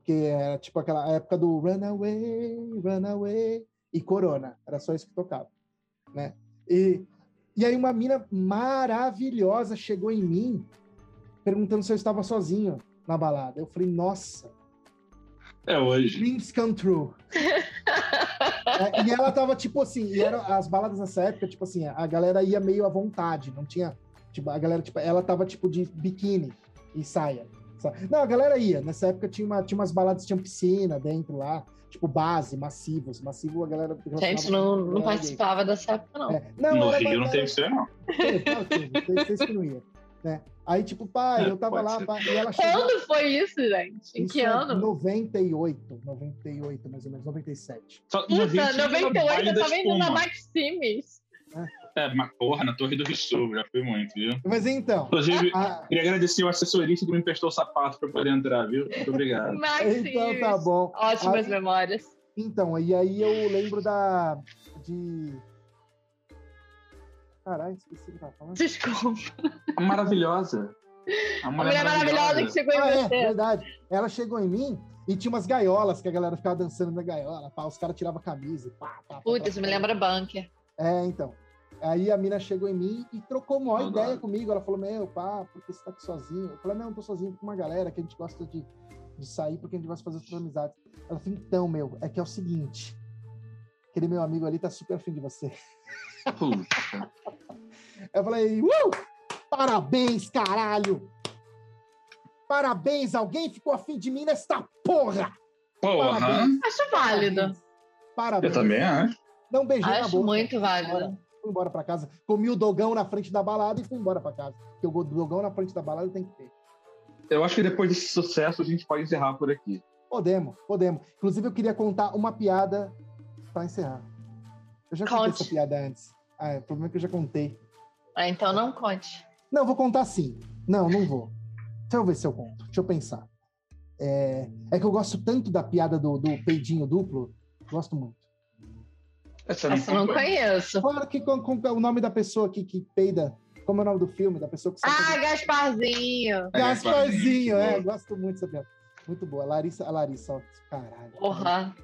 Que era tipo aquela época do Runaway, Runaway e Corona. Era só isso que tocava, né? E, e aí uma mina maravilhosa chegou em mim perguntando se eu estava sozinho na balada. Eu falei, nossa, É hoje. dreams come true. É, e ela tava tipo assim, e era, as baladas nessa época, tipo assim, a galera ia meio à vontade, não tinha. Tipo, a galera, tipo, ela tava tipo de biquíni e saia. sabe? Não, a galera ia. Nessa época tinha, uma, tinha umas baladas, tinha piscina dentro lá, tipo base, massivos. Massivo a galera. Gente, não, não participava dessa época, não. É, não, no era- Rio não era- teve isso, não. Teve, teve, teve, né? Aí, tipo, pai, É, eu tava lá, pá, e ela chegou. Quando foi isso, gente? Em Isso que é ano? 98, 98, mais ou menos, 97. Só, Puta, tinha 98 baile eu tava indo na. Maximis. É, mas porra, na Torre do Sul, já fui muito, viu? Mas então, Inclusive, a- queria agradecer o assessorista que me emprestou o sapato pra poder entrar, viu? Muito obrigado. Maximis. então tá bom. Ótimas Aí- memórias. Então, e aí eu lembro da. de. Caralho, esqueci o que tava falando. Desculpa. A maravilhosa. A A mulher maravilhosa que chegou em Ah, é, você. verdade. Ela chegou em mim e tinha umas gaiolas que a galera ficava dançando na gaiola. Pá, os caras tiravam a camisa. e Pá, pá, pá, isso me pá. lembra bunker. É, então. Aí a mina chegou em mim e trocou uma ideia comigo. Ela falou: Meu, pá, por que você tá aqui sozinho? Eu falei: Não, eu tô sozinho com uma galera que a gente gosta de de sair porque a gente vai fazer outras amizades. Ela falou, então, meu, é que é o seguinte. Aquele meu amigo ali tá super afim de você. Puta. Eu falei, uh! Parabéns, caralho! Parabéns, alguém ficou afim de mim nesta porra! Porra. Parabéns. Acho válido. Parabéns. Eu também acho. Dá um beijinho na Acho boca. muito Fui válido. embora, fui embora pra casa. Comi o dogão na frente da balada e fui embora pra casa. Porque o dogão na frente da balada tem que ter. Eu acho que depois desse sucesso a gente pode encerrar por aqui. Podemos, podemos. Inclusive, eu queria contar uma piada pra encerrar. Eu já contei Conte. essa piada antes. Ah, é, o problema é que eu já contei. Ah, Então não conte. Não, vou contar sim. Não, não vou. Deixa eu ver se eu conto. Deixa eu pensar. É, é que eu gosto tanto da piada do, do peidinho duplo. Gosto muito. Essa não conta. conheço. Claro que com, com o nome da pessoa que, que peida. Como é o nome do filme? Da pessoa que Ah, fazer- Gasparzinho. Gasparzinho, é. Boa. Gosto muito dessa piada. Muito boa. Larissa, a Larissa, ó. Caralho. Porra.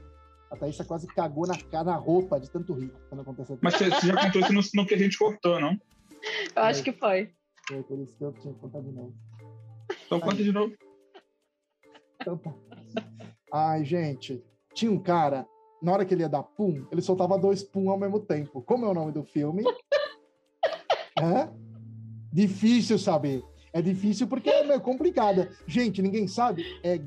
A Thaísa quase cagou na, na roupa de tanto rir quando aconteceu. Mas você você já contou isso no, no que a gente cortou, não? Eu acho que foi. Foi por isso que eu tinha que contar de novo. Então conta de novo. Então tá. Ai, gente. Tinha um cara, na hora que ele ia dar pum, ele soltava dois pum ao mesmo tempo. Como é o nome do filme? Hã? Difícil saber. É difícil porque é meio complicada. Gente, ninguém sabe? É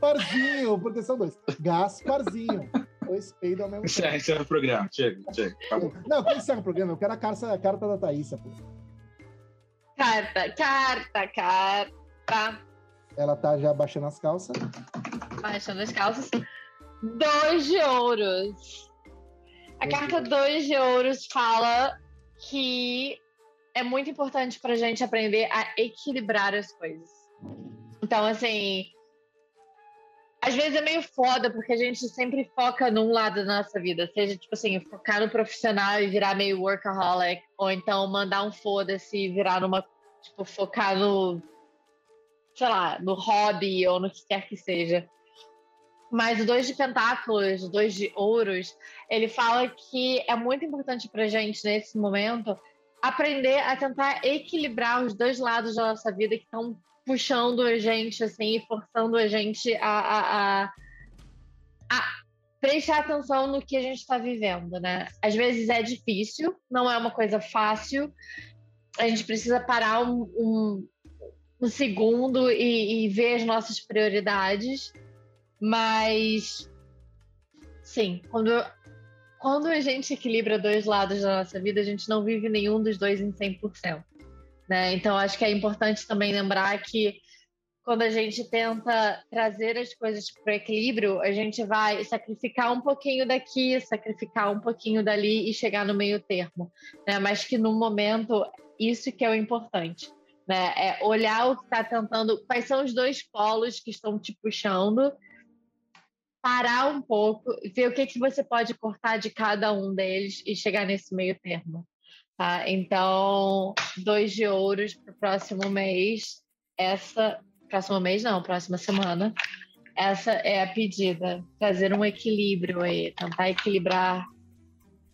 Gasparzinho, porque são dois. Gasparzinho. Dois peidos ao mesmo tempo. Encerra, encerra o programa. Chega, chega. Acabou. Não, quem encerra o programa? Eu quero a carta, a carta da Thaísa, pô. Carta, carta, carta. Ela tá já baixando as calças. Baixando as calças. Dois de ouros. A Dois carta dois de ouros fala que é muito importante pra gente aprender a equilibrar as coisas. Então, assim, às vezes é meio foda, porque a gente sempre foca num lado da nossa vida, seja, tipo assim, focar no profissional e virar meio workaholic, ou então mandar um foda-se e virar numa, tipo, focar no, sei lá, no hobby ou no que quer que seja. Mas o dois de pentáculos, o dois de ouros, ele fala que é muito importante pra gente, nesse momento, aprender a tentar equilibrar os dois lados da nossa vida que estão puxando a gente, assim, e forçando a gente a, a, a, a prestar atenção no que a gente está vivendo, né? Às vezes é difícil, não é uma coisa fácil, a gente precisa parar um, um, um segundo e, e ver as nossas prioridades, mas sim, quando, quando a gente equilibra dois lados da nossa vida, a gente não vive nenhum dos dois em 100%. Né? Então, acho que é importante também lembrar que quando a gente tenta trazer as coisas para o equilíbrio, a gente vai sacrificar um pouquinho daqui, sacrificar um pouquinho dali e chegar no meio termo. Né? Mas que no momento, isso que é o importante. Né? É olhar o que está tentando, quais são os dois polos que estão te puxando, parar um pouco, ver o que, que você pode cortar de cada um deles e chegar nesse meio termo. Tá? Então, dois de ouros para o próximo mês. Essa, próximo mês não, próxima semana. Essa é a pedida. Trazer um equilíbrio aí, tentar equilibrar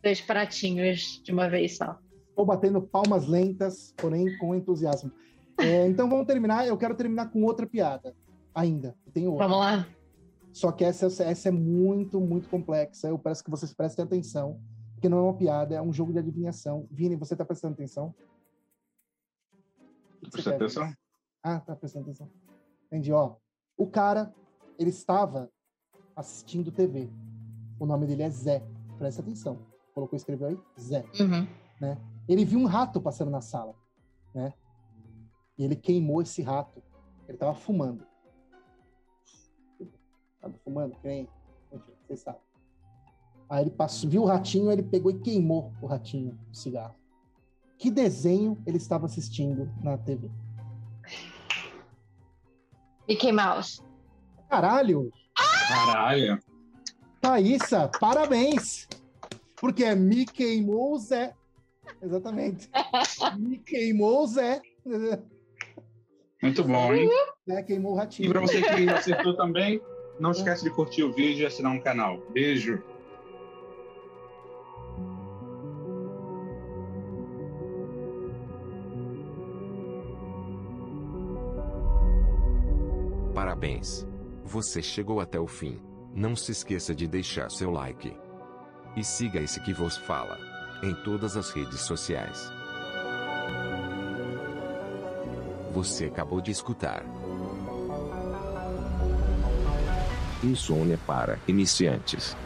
dois pratinhos de uma vez só. Estou batendo palmas lentas, porém com entusiasmo. É, então vamos terminar. Eu quero terminar com outra piada. Ainda. Tem outra. Vamos lá? Só que essa, essa é muito, muito complexa. Eu peço que vocês prestem atenção, porque não é uma piada, é um jogo de adivinhação. Vini, você está prestando atenção? O que que você Presta quer? atenção. Ah, tá prestando atenção. Entendi, ó. O cara, ele estava assistindo TV. O nome dele é Zé. Presta atenção. Colocou, escreveu aí? Zé. Uhum. Ele viu um rato passando na sala, né? E ele queimou esse rato. Ele tava fumando. Tava fumando, que. Enfim, vocês sabem. Aí ele passou, viu o ratinho, ele pegou e queimou o ratinho, o cigarro. Que desenho ele estava assistindo na TV? Mickey Mouse. Caralho! Caralho. Thaísa, parabéns! Porque é me queimou o Zé. Exatamente. me queimou o Zé. Muito bom, hein? Zé queimou o E ratinho. pra você que acertou também, não esquece de curtir o vídeo e assinar um canal. Beijo. Parabéns. Você chegou até o fim. Não se esqueça de deixar seu like. E siga esse que vos fala. Em todas as redes sociais. Você acabou de escutar. Insônia para iniciantes.